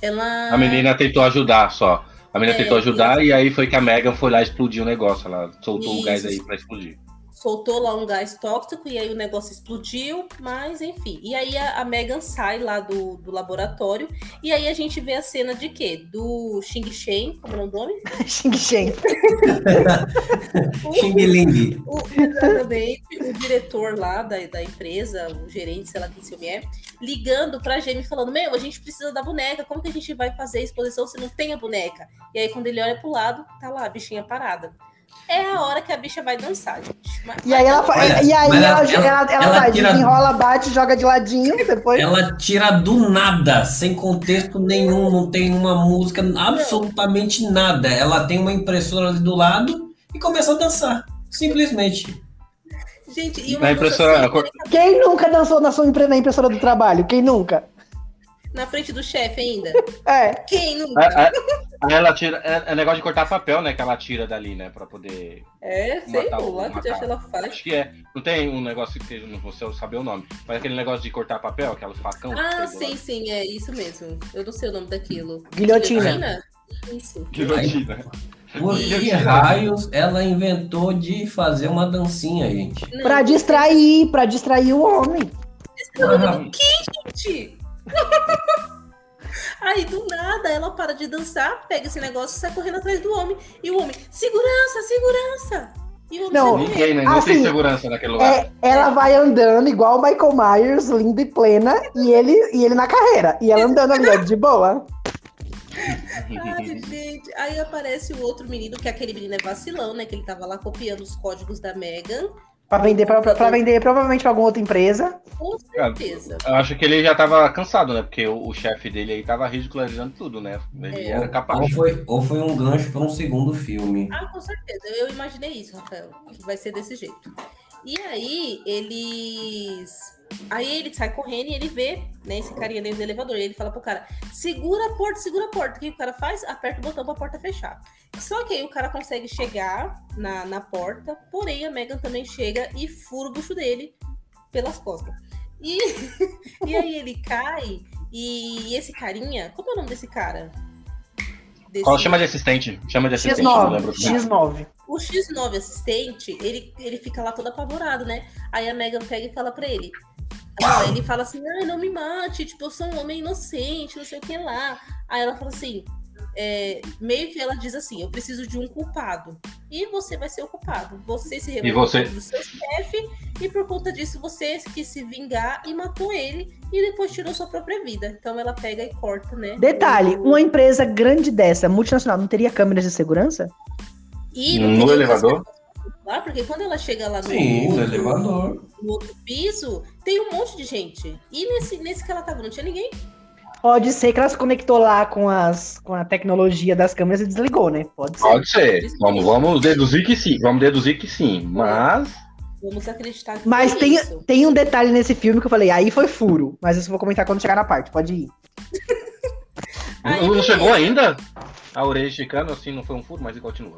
Ela. A menina tentou ajudar só. A menina é, tentou ajudar e... e aí foi que a Megan foi lá explodir o negócio. Ela soltou Isso. o gás aí pra explodir soltou lá um gás tóxico e aí o negócio explodiu, mas enfim. E aí a, a Megan sai lá do, do laboratório e aí a gente vê a cena de quê? Do Xing Shen, como é o nome? Xing Shen. Xing Ling. O, exatamente, o diretor lá da, da empresa, o gerente, sei lá quem se é, ligando pra Jamie falando, meu, a gente precisa da boneca, como que a gente vai fazer a exposição se não tem a boneca? E aí quando ele olha pro lado, tá lá a bichinha parada é a hora que a bicha vai dançar, gente. Mas, e aí ela, olha, e aí ela, ela, ela, ela faz, tira, enrola, bate, joga de ladinho, depois. Ela tira do nada, sem contexto nenhum, não tem uma música, absolutamente nada. Ela tem uma impressora ali do lado e começa a dançar. Simplesmente. Gente, e uma impressora... Assim, Quem nunca dançou na sua na impressora do trabalho? Quem nunca? na frente do chefe ainda. É. Quem. Aí ela tira. É, é, negócio de cortar papel, né? Que ela tira dali, né? Pra poder. É, sei lá que ela faz. Acho que é. Não tem um negócio que não vou saber o nome. Mas aquele negócio de cortar papel, aqueles facão. Ah, sim, sim, é isso mesmo. Eu não sei o nome daquilo. Guilhotina. Guilhotina? Isso. Guilhotina. Por que raios ela inventou de fazer uma dancinha, gente? Não, pra distrair, pra distrair o homem. Distrair o quê, gente? Aí do nada ela para de dançar, pega esse negócio e sai correndo atrás do homem. E o homem, segurança, segurança! E o homem não, ninguém, né? não assim, tem segurança naquele lugar. É, ela vai andando igual o Michael Myers, linda e plena, e ele, e ele na carreira. E ela andando ali, de boa. Ai, gente. Aí aparece o outro menino, que aquele menino é vacilão, né? Que ele tava lá copiando os códigos da Megan. Pra vender, pra, pra, vender provavelmente pra alguma outra empresa. Com certeza. Eu acho que ele já tava cansado, né? Porque o, o chefe dele aí tava ridicularizando tudo, né? Ele é. era capaz. Ou foi, ou foi um gancho pra um segundo filme. Ah, com certeza. Eu imaginei isso, Rafael. Que vai ser desse jeito. E aí, eles Aí ele sai correndo e ele vê, né, esse carinha dentro do elevador. E ele fala pro cara: segura a porta, segura a porta. O que o cara faz? Aperta o botão pra porta fechar. Só que aí o cara consegue chegar na, na porta, porém a Megan também chega e fura o bucho dele pelas costas. E, e aí ele cai, e esse carinha. Como é o nome desse cara? Desse... Qual chama de assistente? Chama de assistente. X9. X9. O X9 assistente, ele, ele fica lá todo apavorado, né? Aí a Megan pega e fala pra ele: Aí ele fala assim, ai, não me mate, tipo, eu sou um homem inocente, não sei o que lá. Aí ela fala assim, é, meio que ela diz assim, eu preciso de um culpado. E você vai ser o culpado. Você se revoltou você... do seu chefe, e por conta disso você quis se vingar e matou ele, e depois tirou sua própria vida. Então ela pega e corta, né? Detalhe, uma empresa grande dessa, multinacional, não teria câmeras de segurança? E no elevador? lá, porque quando ela chega lá no, Sim, outro, no elevador. no outro piso, tem um monte de gente. E nesse, nesse que ela tava, não tinha ninguém? Pode ser que ela se conectou lá com, as, com a tecnologia das câmeras e desligou, né? Pode ser. Pode ser. Vamos, vamos deduzir que sim. Vamos deduzir que sim. Mas. Vamos acreditar que Mas tem, isso. tem um detalhe nesse filme que eu falei, aí foi furo. Mas isso eu vou comentar quando chegar na parte. Pode ir. não, não chegou ainda? A orelha esticando, assim, não foi um furo, mas continua.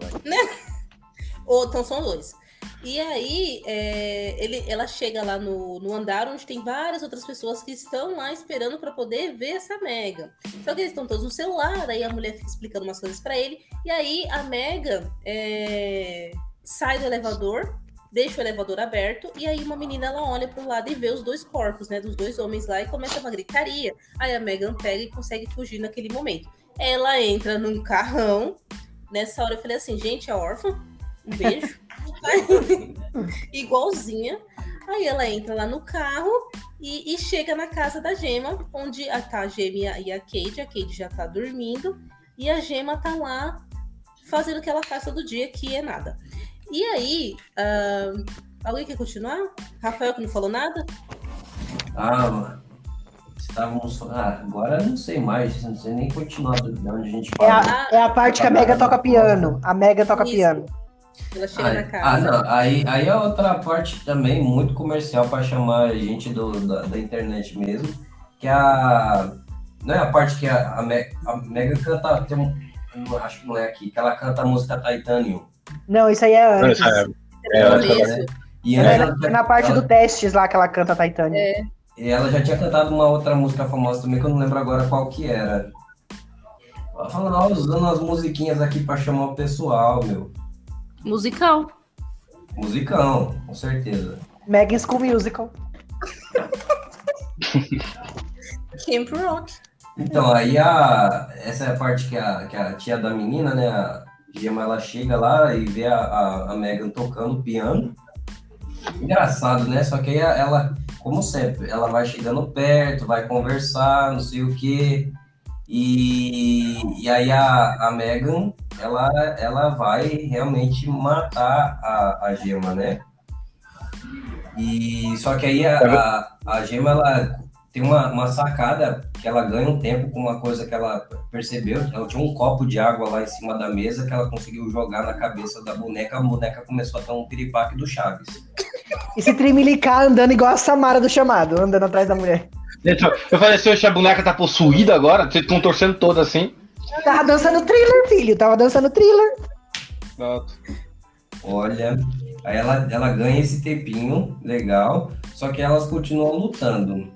Ou então são dois. E aí, é, ele, ela chega lá no, no andar onde tem várias outras pessoas que estão lá esperando para poder ver essa Mega. Só que eles estão todos no celular, aí a mulher fica explicando umas coisas para ele. E aí a Mega é, sai do elevador, deixa o elevador aberto, e aí uma menina ela olha pro lado e vê os dois corpos, né, dos dois homens lá, e começa uma gritaria. Aí a Megan pega e consegue fugir naquele momento. Ela entra num carrão. Nessa hora eu falei assim, gente, é órfã? Um beijo. Igualzinha. Aí ela entra lá no carro e, e, chega na casa da Gema, onde a, tá a Gema e a Kate. A Kate já tá dormindo. E a Gema tá lá fazendo o que ela faz todo dia, que é nada. E aí, uh, alguém quer continuar? Rafael que não falou nada? Ah, mano. Estávamos. Ah, agora não sei mais, não sei nem continuar de onde a gente fala. É a, é a parte que a Mega toca piano. A Mega toca Isso. piano. Ela chega aí, na casa. Ah, não. Aí, aí é outra parte também muito comercial para chamar a gente do, da, da, internet mesmo. Que é a. Não é a parte que a, a, Mega, a Mega canta. Tem um, acho que não é aqui, que ela canta a música Titanium. Não, isso aí é antes. é, é, é, e é, na, na parte ela, do testes lá que ela canta Titanium. É. E ela já tinha cantado uma outra música famosa também, que eu não lembro agora qual que era. Ela fala, usando as musiquinhas aqui para chamar o pessoal, meu. Musical. Musicão, com certeza. Megan School Musical. Camp Rock. Então, aí a. Essa é a parte que a, que a tia da menina, né? A Gemma, ela chega lá e vê a, a, a Megan tocando piano. Engraçado, né? Só que aí ela, como sempre, ela vai chegando perto, vai conversar, não sei o quê. E, e aí a, a Megan, ela, ela vai realmente matar a, a Gema, né? E só que aí a, a, a Gema, ela tem uma, uma sacada que ela ganha um tempo com uma coisa que ela percebeu. Ela tinha um copo de água lá em cima da mesa que ela conseguiu jogar na cabeça da boneca. A boneca começou a dar um piripaque do Chaves. E se trimilicar andando igual a Samara do chamado, andando atrás da mulher. Eu falei assim, a boneca tá possuída agora? Vocês estão torcendo toda assim? Tava dançando thriller, filho. Tava dançando thriller. Pronto. Olha, aí ela, ela ganha esse tempinho legal, só que elas continuam lutando.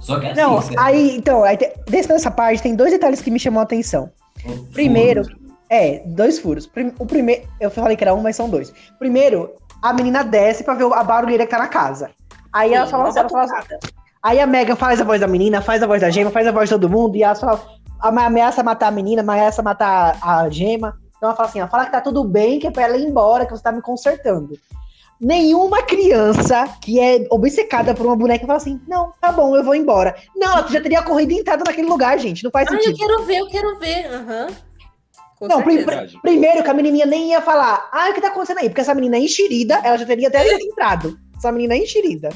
Só que assim, Não, você... aí, então, aí, desse nessa parte tem dois detalhes que me chamam a atenção. Primeiro, é, dois furos. O primeiro, eu falei que era um, mas são dois. Primeiro, a menina desce pra ver a barulheira que tá na casa. Aí Sim, ela fala, ela fala assim, Aí a Mega faz a voz da menina, faz a voz da gema, faz a voz de todo mundo, e ela fala, ameaça matar a menina, ameaça matar a gema. Então ela fala assim, ó, fala que tá tudo bem, que é pra ela ir embora, que você tá me consertando. Nenhuma criança que é obcecada por uma boneca fala assim, não, tá bom, eu vou embora. Não, ela já teria corrido e entrado naquele lugar, gente, não faz sentido. eu quero ver, eu quero ver, aham. Uhum. não, pr pr primeiro que a menininha nem ia falar, ah, o que tá acontecendo aí? Porque essa menina é enxerida, ela já teria até entrado. Essa menina é enxerida.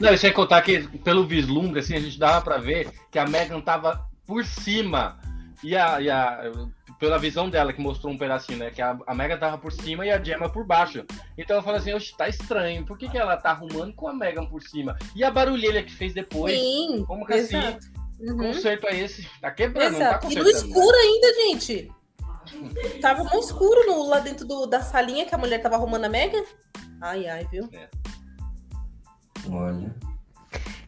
Não, e sem contar que pelo vislumbre, assim, a gente dava pra ver que a Megan tava por cima. E a, e a pela visão dela, que mostrou um pedacinho, né? Que a, a Megan tava por cima e a Gemma por baixo. Então eu falei assim, oxe, tá estranho. Por que, que ela tá arrumando com a Megan por cima? E a barulheira que fez depois? Sim, como que assim? exato. assim? Uhum. Conserto é esse? Tá quebrando, tá E no escuro ainda, gente. Tava no escuro no, lá dentro do, da salinha que a mulher tava arrumando a Megan. Ai, ai, viu? É. Olha.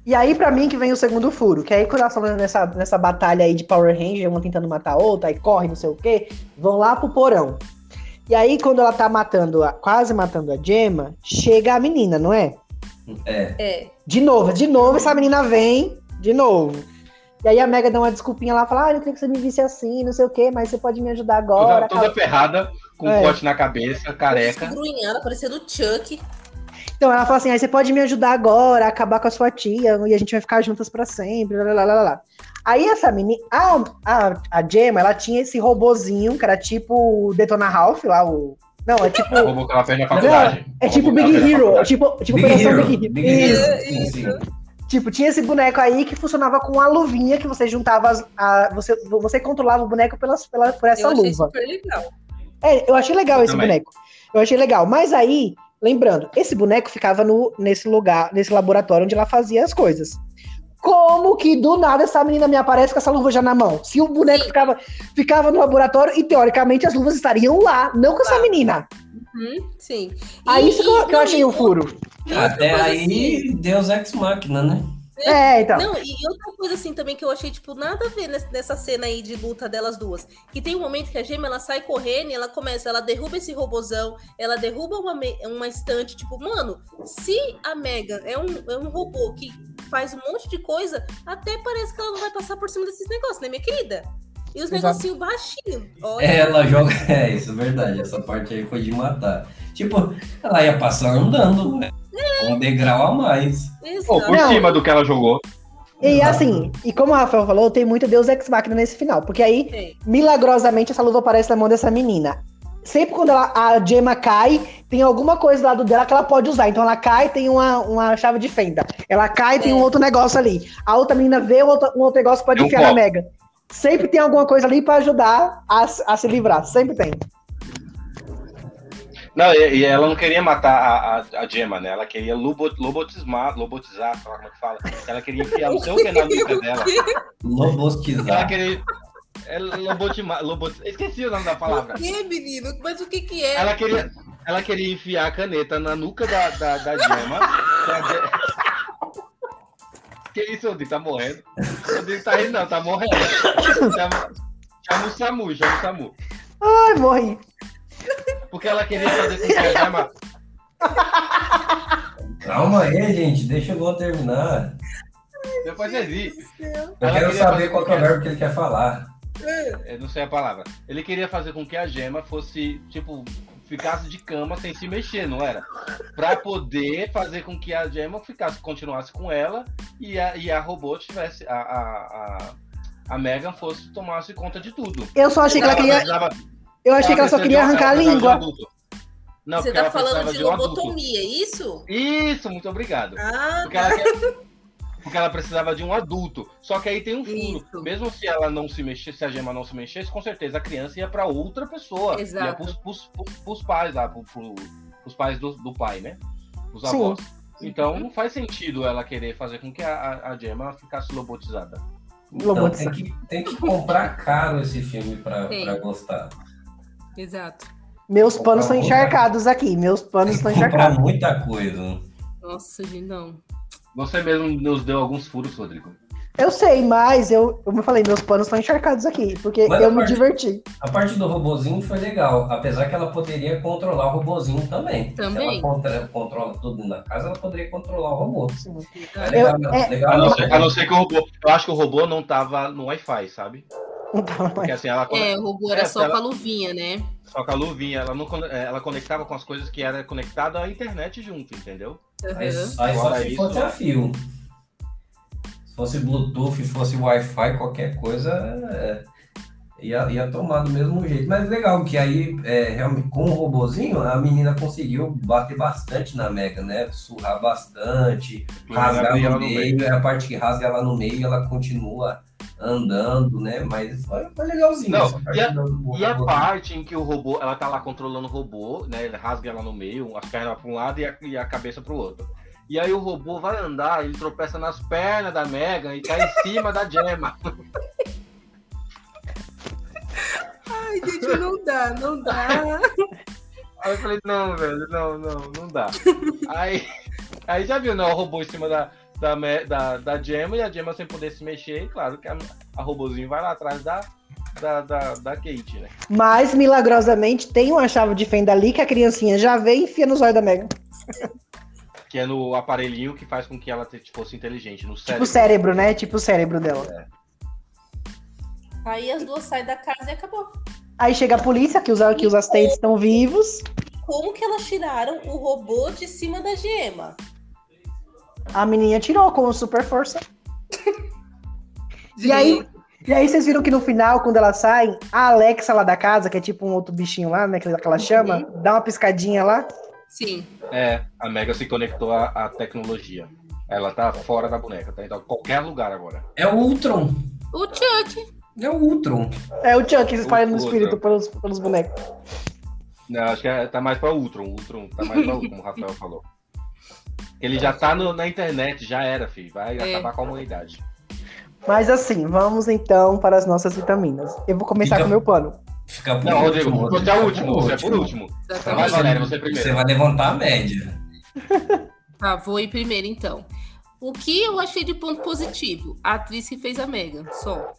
E aí, pra mim, que vem o segundo furo, que aí quando elas estão nessa, nessa batalha aí de Power Ranger, uma tentando matar a outra, aí corre, não sei o quê, vão lá pro porão. E aí, quando ela tá matando, a, quase matando a Gemma, chega a menina, não é? É. É. De novo, de novo, essa menina vem, de novo. E aí a Mega dá uma desculpinha lá, fala, ah, eu queria que você me visse assim, não sei o quê, mas você pode me ajudar agora. Toda, toda ferrada, com é. um pote na cabeça, careca. Grunhada, parecendo o Chuck. Então ela fala assim: aí você pode me ajudar agora a acabar com a sua tia e a gente vai ficar juntas para sempre. Lá, lá, lá, lá. Aí essa menina, a, a, a Gemma, ela tinha esse robozinho que era tipo o Detona Ralph lá, o. Não, é tipo. O robô que ela fez na faculdade. Não, é tipo Big Hero. É tipo, tipo Big Hero. Big Hero. Big Hero. Isso. Sim. Tipo, tinha esse boneco aí que funcionava com a luvinha que você juntava. As, a, você, você controlava o boneco pelas, pela, por essa eu achei luva. super legal. É, eu achei legal esse Também. boneco. Eu achei legal. Mas aí, lembrando, esse boneco ficava no, nesse lugar, nesse laboratório onde ela fazia as coisas. Como que do nada essa menina me aparece com essa luva já na mão? Se o boneco ficava, ficava no laboratório e teoricamente as luvas estariam lá, não com essa Ah. menina. Uhum, sim. Aí E- isso que eu, que eu achei o furo. Até aí, assim- Deus Ex Machina, né? É, então. Não, e outra coisa assim também que eu achei, tipo, nada a ver ness- nessa cena aí de luta delas duas. Que tem um momento que a gema, ela sai correndo e ela começa, ela derruba esse robozão, ela derruba uma, uma estante, tipo, mano, se a Megan é um, é um robô que faz um monte de coisa, até parece que ela não vai passar por cima desses negócios, né, minha querida? E os negocinhos baixinhos. Olha, Ela joga. É, isso é verdade. Essa parte aí foi de matar. Tipo, ela ia passar andando, né? Um degrau a mais. Pô, por Não. cima do que ela jogou. E assim, e como o Rafael falou, tem muito Deus Ex Machina nesse final. Porque aí, Tem. milagrosamente, essa luva aparece na mão dessa menina. Sempre quando ela- a gema cai, tem alguma coisa do lado dela que ela pode usar. Então ela cai, tem uma, uma chave de fenda. Ela cai, tem É. um outro negócio ali. A outra menina vê um outro, um outro negócio pode Tem um enfiar na. Mega. Sempre tem alguma coisa ali pra ajudar a, a se livrar. Sempre tem. Não, e, e ela não queria matar a, a, a Gemma, né? Ela queria lobo, lobotizar, lobotizar, sei lá como é que fala. Ela queria enfiar o que na nuca dela. Ela Lobostizar. queria. É, lobotima, lobot... Esqueci o nome da O palavra. que, menino? Mas o que que é? Ela queria, ela queria enfiar a caneta na nuca da, da, da Gemma. Que isso, Odin? Tá morrendo? Odin tá rindo, não, tá morrendo. Chama, chama o Samu, chama o Samu. Ai, morri. Porque ela queria fazer com que a Gemma. Calma aí, gente. Deixa eu terminar. Depois vocês viram. Eu Ela quero saber qual que é o verbo que ele quer falar. Eu não sei a palavra. Ele queria fazer com que a Gema fosse, tipo, ficasse de cama sem se mexer, não era? Pra poder fazer com que a Gema ficasse, continuasse com ela e a, e a robô tivesse. A, a, a, a Megan fosse tomasse conta de tudo. Eu só achei que ela queria. precisava- Eu achei que ela só queria de arrancar a língua. Não, Você tá falando de adulto. lobotomia, é isso? Isso, muito obrigado. Ah, Porque ela, quer- porque ela precisava de um adulto. Só que aí tem um furo. Isso. Mesmo se ela não se mexesse, se a gema não se mexesse, com certeza a criança ia para outra pessoa. Exato. Ia pros, pros, pros- pros pais lá, pro, pro, pros pais do, do pai, né? Os Sim. avós. Então não faz sentido ela querer fazer com que a, a, a Gemma ficasse lobotizada. Então, tem que, tem que comprar caro esse filme pra gostar. Exato. Meus panos estão encharcados aqui. Meus panos estão Comprar encharcados. muita coisa. Nossa, gente, não. Você mesmo nos deu alguns furos, Rodrigo. Eu sei, mas eu, como eu falei, meus panos estão encharcados aqui. Porque Mas eu me parte- diverti. A parte do robozinho foi legal, apesar que ela poderia controlar o robozinho também. Também. Se ela contra- controla tudo na casa, ela poderia controlar o robô. É Verdade. legal, é- legal A não, não, ser, a não ser que o robô. Eu acho que o robô não tava no Wi-Fi, sabe? Não tava mais. Porque assim, ela, É, o robô era É, só ela- com a luvinha, né? só com a luvinha, ela, não, con- é, ela conectava com as coisas que era conectada à internet junto, entendeu? Aí, Aham. aí só se isso- fosse a fio. Se fosse Bluetooth, fosse Wi-Fi, qualquer coisa, é, ia, ia tomar do mesmo jeito. Mas legal que aí, é, realmente, com o robozinho, a menina conseguiu bater bastante na Mega, né? Surrar bastante, rasgar Abrir ela no meio, é a parte que rasga ela no meio, ela continua andando, né? Mas foi, foi legalzinho. Não, e a- E a parte em que o robô, ela tá lá controlando o robô, né? Ele rasga ela no meio, as pernas para um lado e a, e a cabeça para o outro. E aí o robô vai andar, ele tropeça nas pernas da Megan e cai em cima da Gemma. Ai, gente, não dá, não dá. Aí eu falei, não, velho, não, não, não dá. Aí, aí já viu, né? O robô em cima da, da, da, da Gemma e a Gemma sem poder se mexer. E claro que a, a robozinho vai lá atrás da, da, da, da Kate, né? Mas, milagrosamente, tem uma chave de fenda ali que a criancinha já vê e enfia no zóio da Megan. Que é no aparelhinho que faz com que ela te- fosse inteligente, no Tipo cérebro. o cérebro, né? Tipo o cérebro dela. Aí as duas saem da casa e acabou. Aí chega a polícia, que os, que os assistentes estão vivos. Como que elas tiraram o robô de cima da gema? A menina tirou com super força. E aí, e aí vocês viram que no final, quando elas saem, a Alexa lá da casa, que é tipo um outro bichinho lá, né? Que ela chama, dá uma piscadinha lá. Sim. É, a Mega se conectou à, à tecnologia. Ela tá fora da boneca, tá indo a qualquer lugar agora. É o Ultron. O Chuck. É o Ultron. É o Chuck espalhando o espírito pelos, pelos bonecos. Não, acho que é- tá mais pra Ultron. Ultron tá mais pra Ultron, como o Rafael falou. Ele já tá no- na internet, já era, filho. Vai É. acabar com a humanidade. Mas assim, vamos então para as nossas vitaminas. Eu vou começar Fica- com o meu plano. Fica por Não, Rodrigo, último, você é o último, você é por último. Vai, Exatamente. Valéria, você Você primeiro. vai levantar a média. Tá, vou ir primeiro então. O que eu achei de ponto positivo? A atriz que fez a Megan, só.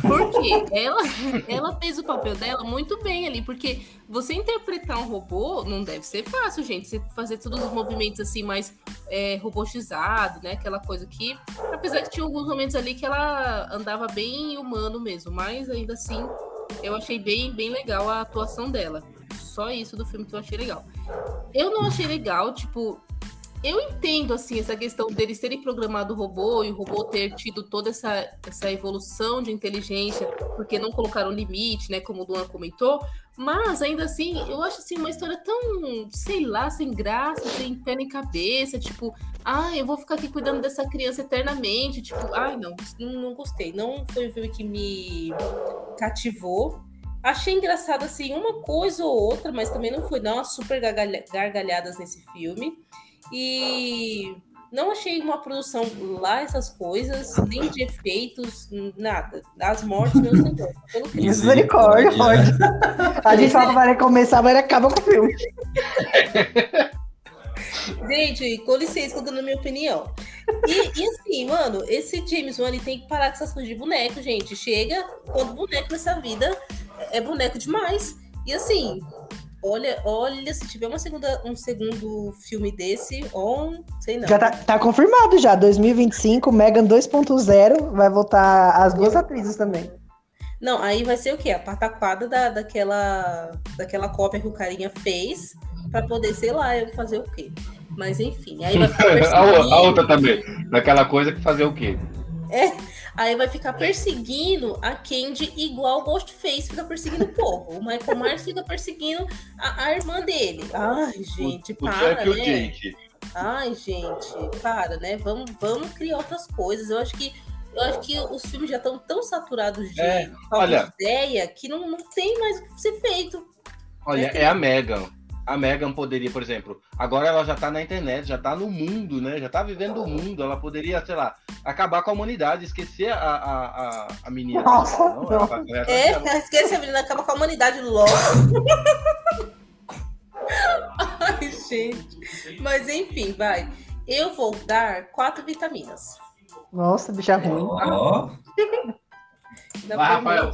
Porque ela, ela fez o papel dela muito bem ali, porque você interpretar um robô não deve ser fácil, gente. Você fazer todos os movimentos assim mais é, robotizado, né? Aquela coisa que, apesar que tinha alguns momentos ali que ela andava bem humano mesmo, mas ainda assim eu achei bem, bem legal a atuação dela. Só isso do filme que eu achei legal. Eu não achei legal, tipo, eu entendo, assim, essa questão deles terem programado o robô e o robô ter tido toda essa, essa evolução de inteligência, porque não colocaram limite, né, como o Duan comentou, mas ainda assim, eu acho, assim, uma história tão, sei lá, sem graça, sem pé nem cabeça, tipo, ah, eu vou ficar aqui cuidando dessa criança eternamente, tipo, ai, não, não, gostei, não foi um filme que me cativou, Achei engraçado, assim, uma coisa ou outra, mas também não foi dar umas super gargalha- gargalhadas nesse filme. E não achei uma produção lá essas coisas, nem de efeitos, nada. As mortes, meu senhor. Misericórdia, pode. A gente fala que vai começar, mas ele acaba com o filme. Gente, com licença, que eu tô dando a minha opinião. E, e assim, mano, esse James Wan tem que parar com essas coisas de boneco, gente. Chega quando boneco nessa vida é boneco demais. E assim, olha, olha, se tiver uma segunda, um segundo filme desse, ou sei não. Já tá, tá confirmado já. 2025, Megan 2.0, vai voltar as duas atrizes também. Não, aí vai ser o quê? A pataquada da, daquela, daquela cópia que o carinha fez pra poder, sei lá, eu fazer o quê. Mas enfim, aí vai ficar A, a outra também. Daquela coisa que fazer o quê? Aí vai ficar perseguindo a Candy igual o Ghostface fica perseguindo o povo. O Michael Myers fica perseguindo a, a irmã dele. Ai, gente, o para, o né? Ai, gente, para, né? Vamos, vamos criar outras coisas. Eu acho que eu acho que os filmes já estão tão saturados de É, olha. de ideia que não, não tem mais o que ser feito. Olha, é a Megan. A Megan poderia, por exemplo, agora ela já tá na internet, já tá no mundo, né? Já tá vivendo o mundo. Ela poderia, sei lá, acabar com a humanidade, esquecer a, a, a, a menina. Nossa, Não, ela não. vai- ela- É, ela- esquece a menina, acaba com a humanidade logo. Ai, gente. Mas enfim, vai. Eu vou dar quatro vitaminas. Nossa, bicha ruim. Ó, Ainda Vai, Rafael.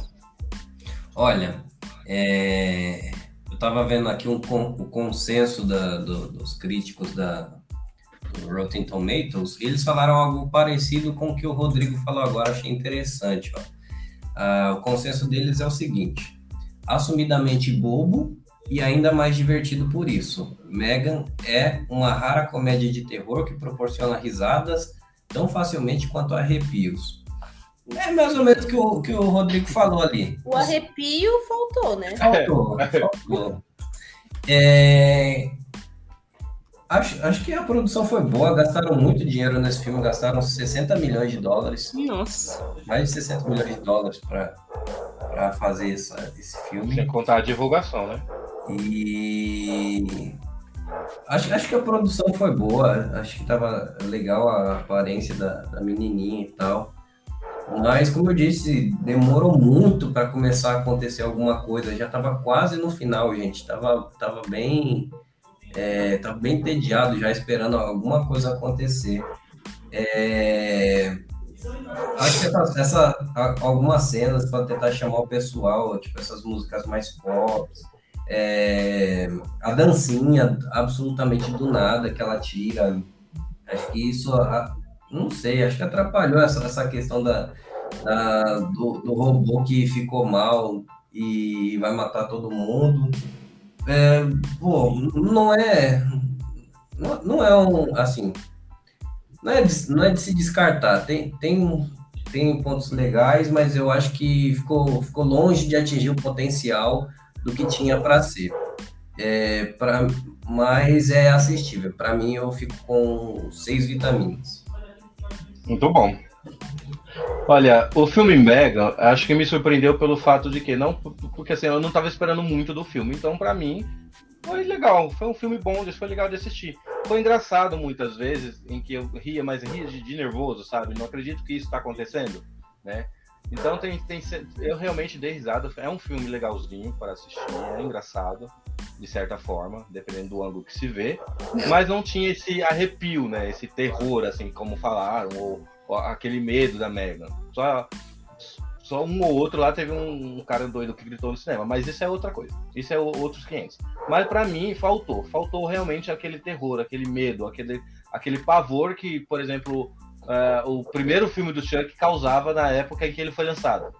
olha, é, eu tava vendo aqui um, o consenso da- do- dos críticos da do Rotten Tomatoes, eles falaram algo parecido com o que o Rodrigo falou agora, achei interessante. Ó. Ah, o consenso deles é o seguinte: assumidamente bobo e ainda mais divertido por isso. Megan é uma rara comédia de terror que proporciona risadas tão facilmente quanto arrepios. É mais ou menos o que o que o Rodrigo falou ali. O arrepio faltou, né? Faltou, faltou. É, Acho, acho que a produção foi boa, gastaram muito dinheiro nesse filme, gastaram 60 milhões de dólares, Nossa. mais de 60 milhões de dólares para fazer essa, esse filme. Sem contar a divulgação, né? E acho, acho que a produção foi boa, acho que tava legal a aparência da, da menininha e tal. Mas, como eu disse, demorou muito para começar a acontecer alguma coisa. Já tava quase no final, gente. Tava, tava bem, é, tava bem entediado já esperando alguma coisa acontecer. É, Acho que essa, essa- algumas cenas para tentar chamar o pessoal, tipo essas músicas mais pop, é, a dancinha absolutamente do nada que ela tira. Acho que isso, não sei, acho que atrapalhou essa, essa questão da, da- do, do robô que ficou mal e vai matar todo mundo. É, não é. Não, não é um. Assim. Não é, de, não é de se descartar. Tem, tem, tem pontos legais, mas eu acho que ficou, ficou longe de atingir o potencial do que tinha para ser. É, pra, mas é assistível. Para mim, eu fico com seis vitaminas. Muito bom. Olha, o filme Megan, acho que me surpreendeu pelo fato de que não, porque assim, eu não estava esperando muito do filme, então pra mim foi legal, foi um filme bom, foi legal de assistir. foi engraçado muitas vezes, em que eu ria, mas ria de, de nervoso, sabe? Não acredito que isso está acontecendo, né? Então tem, tem, eu realmente dei risada. É um filme legalzinho para assistir, é engraçado, de certa forma, dependendo do ângulo que se vê. Mas não tinha esse arrepio, né? Esse terror, assim, como falaram, ou, ou aquele medo da Megan. Só, só um ou outro lá teve um, um, cara doido que gritou no cinema, mas isso é outra coisa. Isso é outros 500. Mas para mim faltou, faltou realmente aquele terror, aquele medo, aquele, aquele pavor que, por exemplo, uh, o primeiro filme do Chuck causava na época em que ele foi lançado.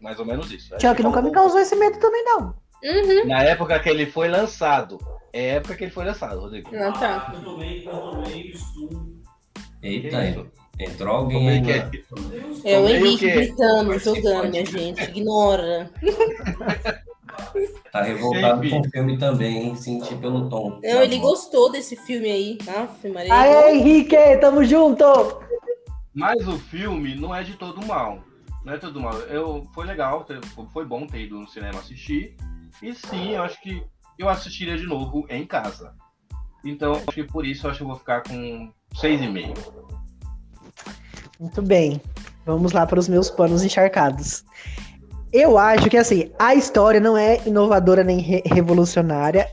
Mais ou menos isso. Chuck nunca me causou esse medo também, não. Uhum. Na época que ele foi lançado. É a época que ele foi lançado, Rodrigo. Ah, tá. Eu tomei, eu tomei estudo. Eita, entrou alguém aí. É, É o Henrique gritando, jogando, minha gente. Ignora. Tá revoltado Sim, com o filme também, hein? Senti pelo tom. Não, ele gostou desse filme aí. Aff, Maria. Aê, Henrique, tamo junto! Mas o filme não é de todo mal. Não é todo mal. Eu, foi legal, foi bom ter ido no cinema assistir. E sim, eu acho que eu assistiria de novo em casa. Então, acho que por isso eu acho que eu vou ficar com 6,5. Muito bem. Vamos lá para os meus panos encharcados. Eu acho que assim, a história não é inovadora nem re- revolucionária.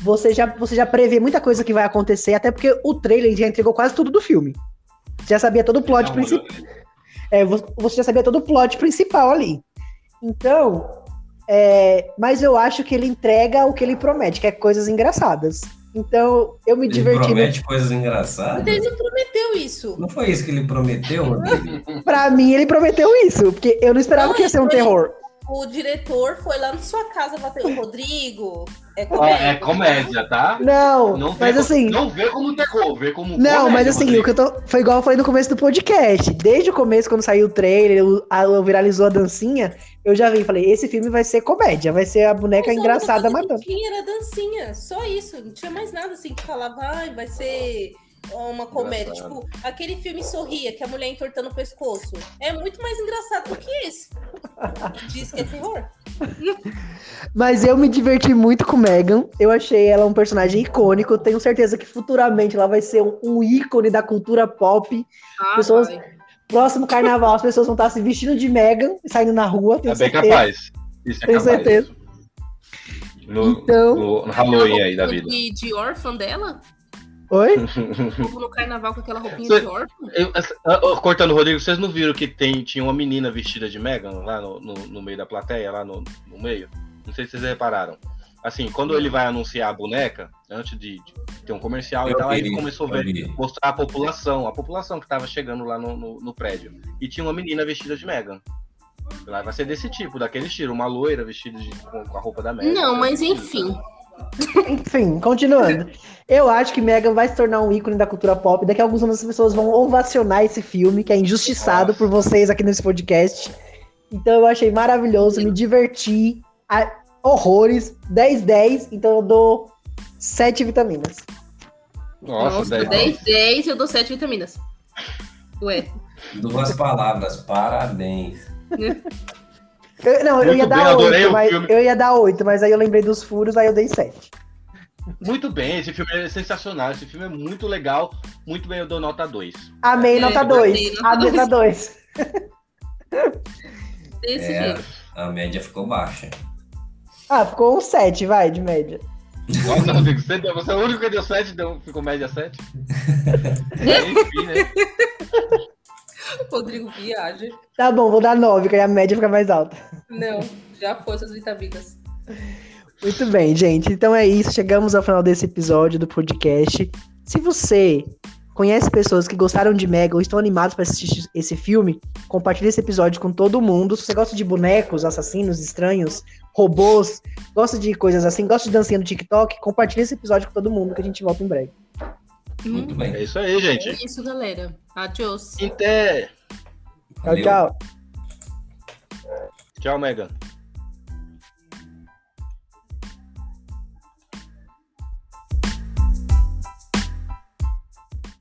Você já, você já prevê muita coisa que vai acontecer, até porque o trailer já entregou quase tudo do filme. Já sabia todo o plot Então, principal. É, vo- você já sabia todo o plot principal ali. Então, é, mas eu acho que ele entrega o que ele promete, que é coisas engraçadas. Então, eu me Ele diverti. promete coisas engraçadas? Ele não prometeu isso. Não foi isso que ele prometeu? Pra mim, ele prometeu isso, porque eu não esperava Não, que ia ser um ele- terror. O diretor foi lá na sua casa bater o Rodrigo. É Ó, comédia. é comédia, tá? Não, Não vê, mas como- assim. não vê como terror, vê como Não, comédia, mas assim, Rodrigo. o que eu tô. Foi igual eu falei no começo do podcast. Desde o começo, quando saiu o trailer, o- a, o viralizou a dancinha, eu já vi, falei, esse filme vai ser comédia, vai ser a boneca Mas a engraçada matando. que tinha era dancinha, só isso. Não tinha mais nada assim que falava, ai, vai ser uma comédia. Engraçado. Tipo, aquele filme Sorria, que a mulher entortando o pescoço. É muito mais engraçado do que esse. Diz que é terror. Mas eu me diverti muito com Megan. Eu achei ela um personagem icônico. Tenho certeza que futuramente ela vai ser um, um ícone da cultura pop. Ah, Pessoas- vai. Próximo carnaval, as pessoas vão estar se vestindo de Megan e saindo na rua. Tenho É bem certeza. capaz. Isso é Tenho capaz. certeza. No, Então- no, no Halloween aí da vida. De, de órfã dela? Oi? Como no carnaval com aquela roupinha Cê- de órfã? Eu- ah, ah, cortando, Rodrigo, vocês não viram que tem, tinha uma menina vestida de Megan lá no, no, no meio da plateia, lá no, no meio? Não sei se vocês repararam. Assim, quando ele vai anunciar a boneca, antes de, de ter um comercial e tal, aí ele começou a ver, mostrar a população, a população que tava chegando lá no, no, no prédio. E tinha uma menina vestida de Megan. Lá vai ser desse tipo, daquele estilo, uma loira vestida de, com, com a roupa da Megan. Não, mas enfim. Enfim, continuando. Eu acho que Megan vai se tornar um ícone da cultura pop. Daqui a alguns anos as pessoas vão ovacionar esse filme, que é injustiçado Nossa. por vocês aqui nesse podcast. Então eu achei maravilhoso, me diverti. a- horrores. 10-10. Então eu dou 7 vitaminas. Nossa, Nossa, 10, 10, 10 eu dou 7 vitaminas. Ué, Duas palavras, parabéns. Eu- não, eu ia bem, dar adorei 8, o mas eu ia dar 8, mas aí eu lembrei dos furos, aí eu dei 7. Muito bem, esse filme é sensacional. Esse filme é muito legal. Muito bem, eu dou nota 2. Amei, É, nota eu 2. dei nota Amei, dois. nota 2. desse É, jeito. a média ficou baixa. Ah, ficou um 7, vai, de média. Nossa, Rodrigo, você, deu- você é o único que deu 7, deu, ficou média 7. Enfim, né? Rodrigo viaja. Tá bom, vou dar 9, que aí a média fica mais alta. Não, já foi suas vitaminas. Muito bem, gente. Então é isso. Chegamos ao final desse episódio do podcast. Se você conhece pessoas que gostaram de Mega ou estão animados para assistir esse filme, compartilhe esse episódio com todo mundo. Se você gosta de bonecos, assassinos, estranhos, robôs, gosta de coisas assim, gosta de dancinha no TikTok, compartilhe esse episódio com todo mundo que a gente volta em breve. Muito bem. É isso aí, gente. é isso, galera. Adiós. Até. Tchau, tchau. Tchau, Megan.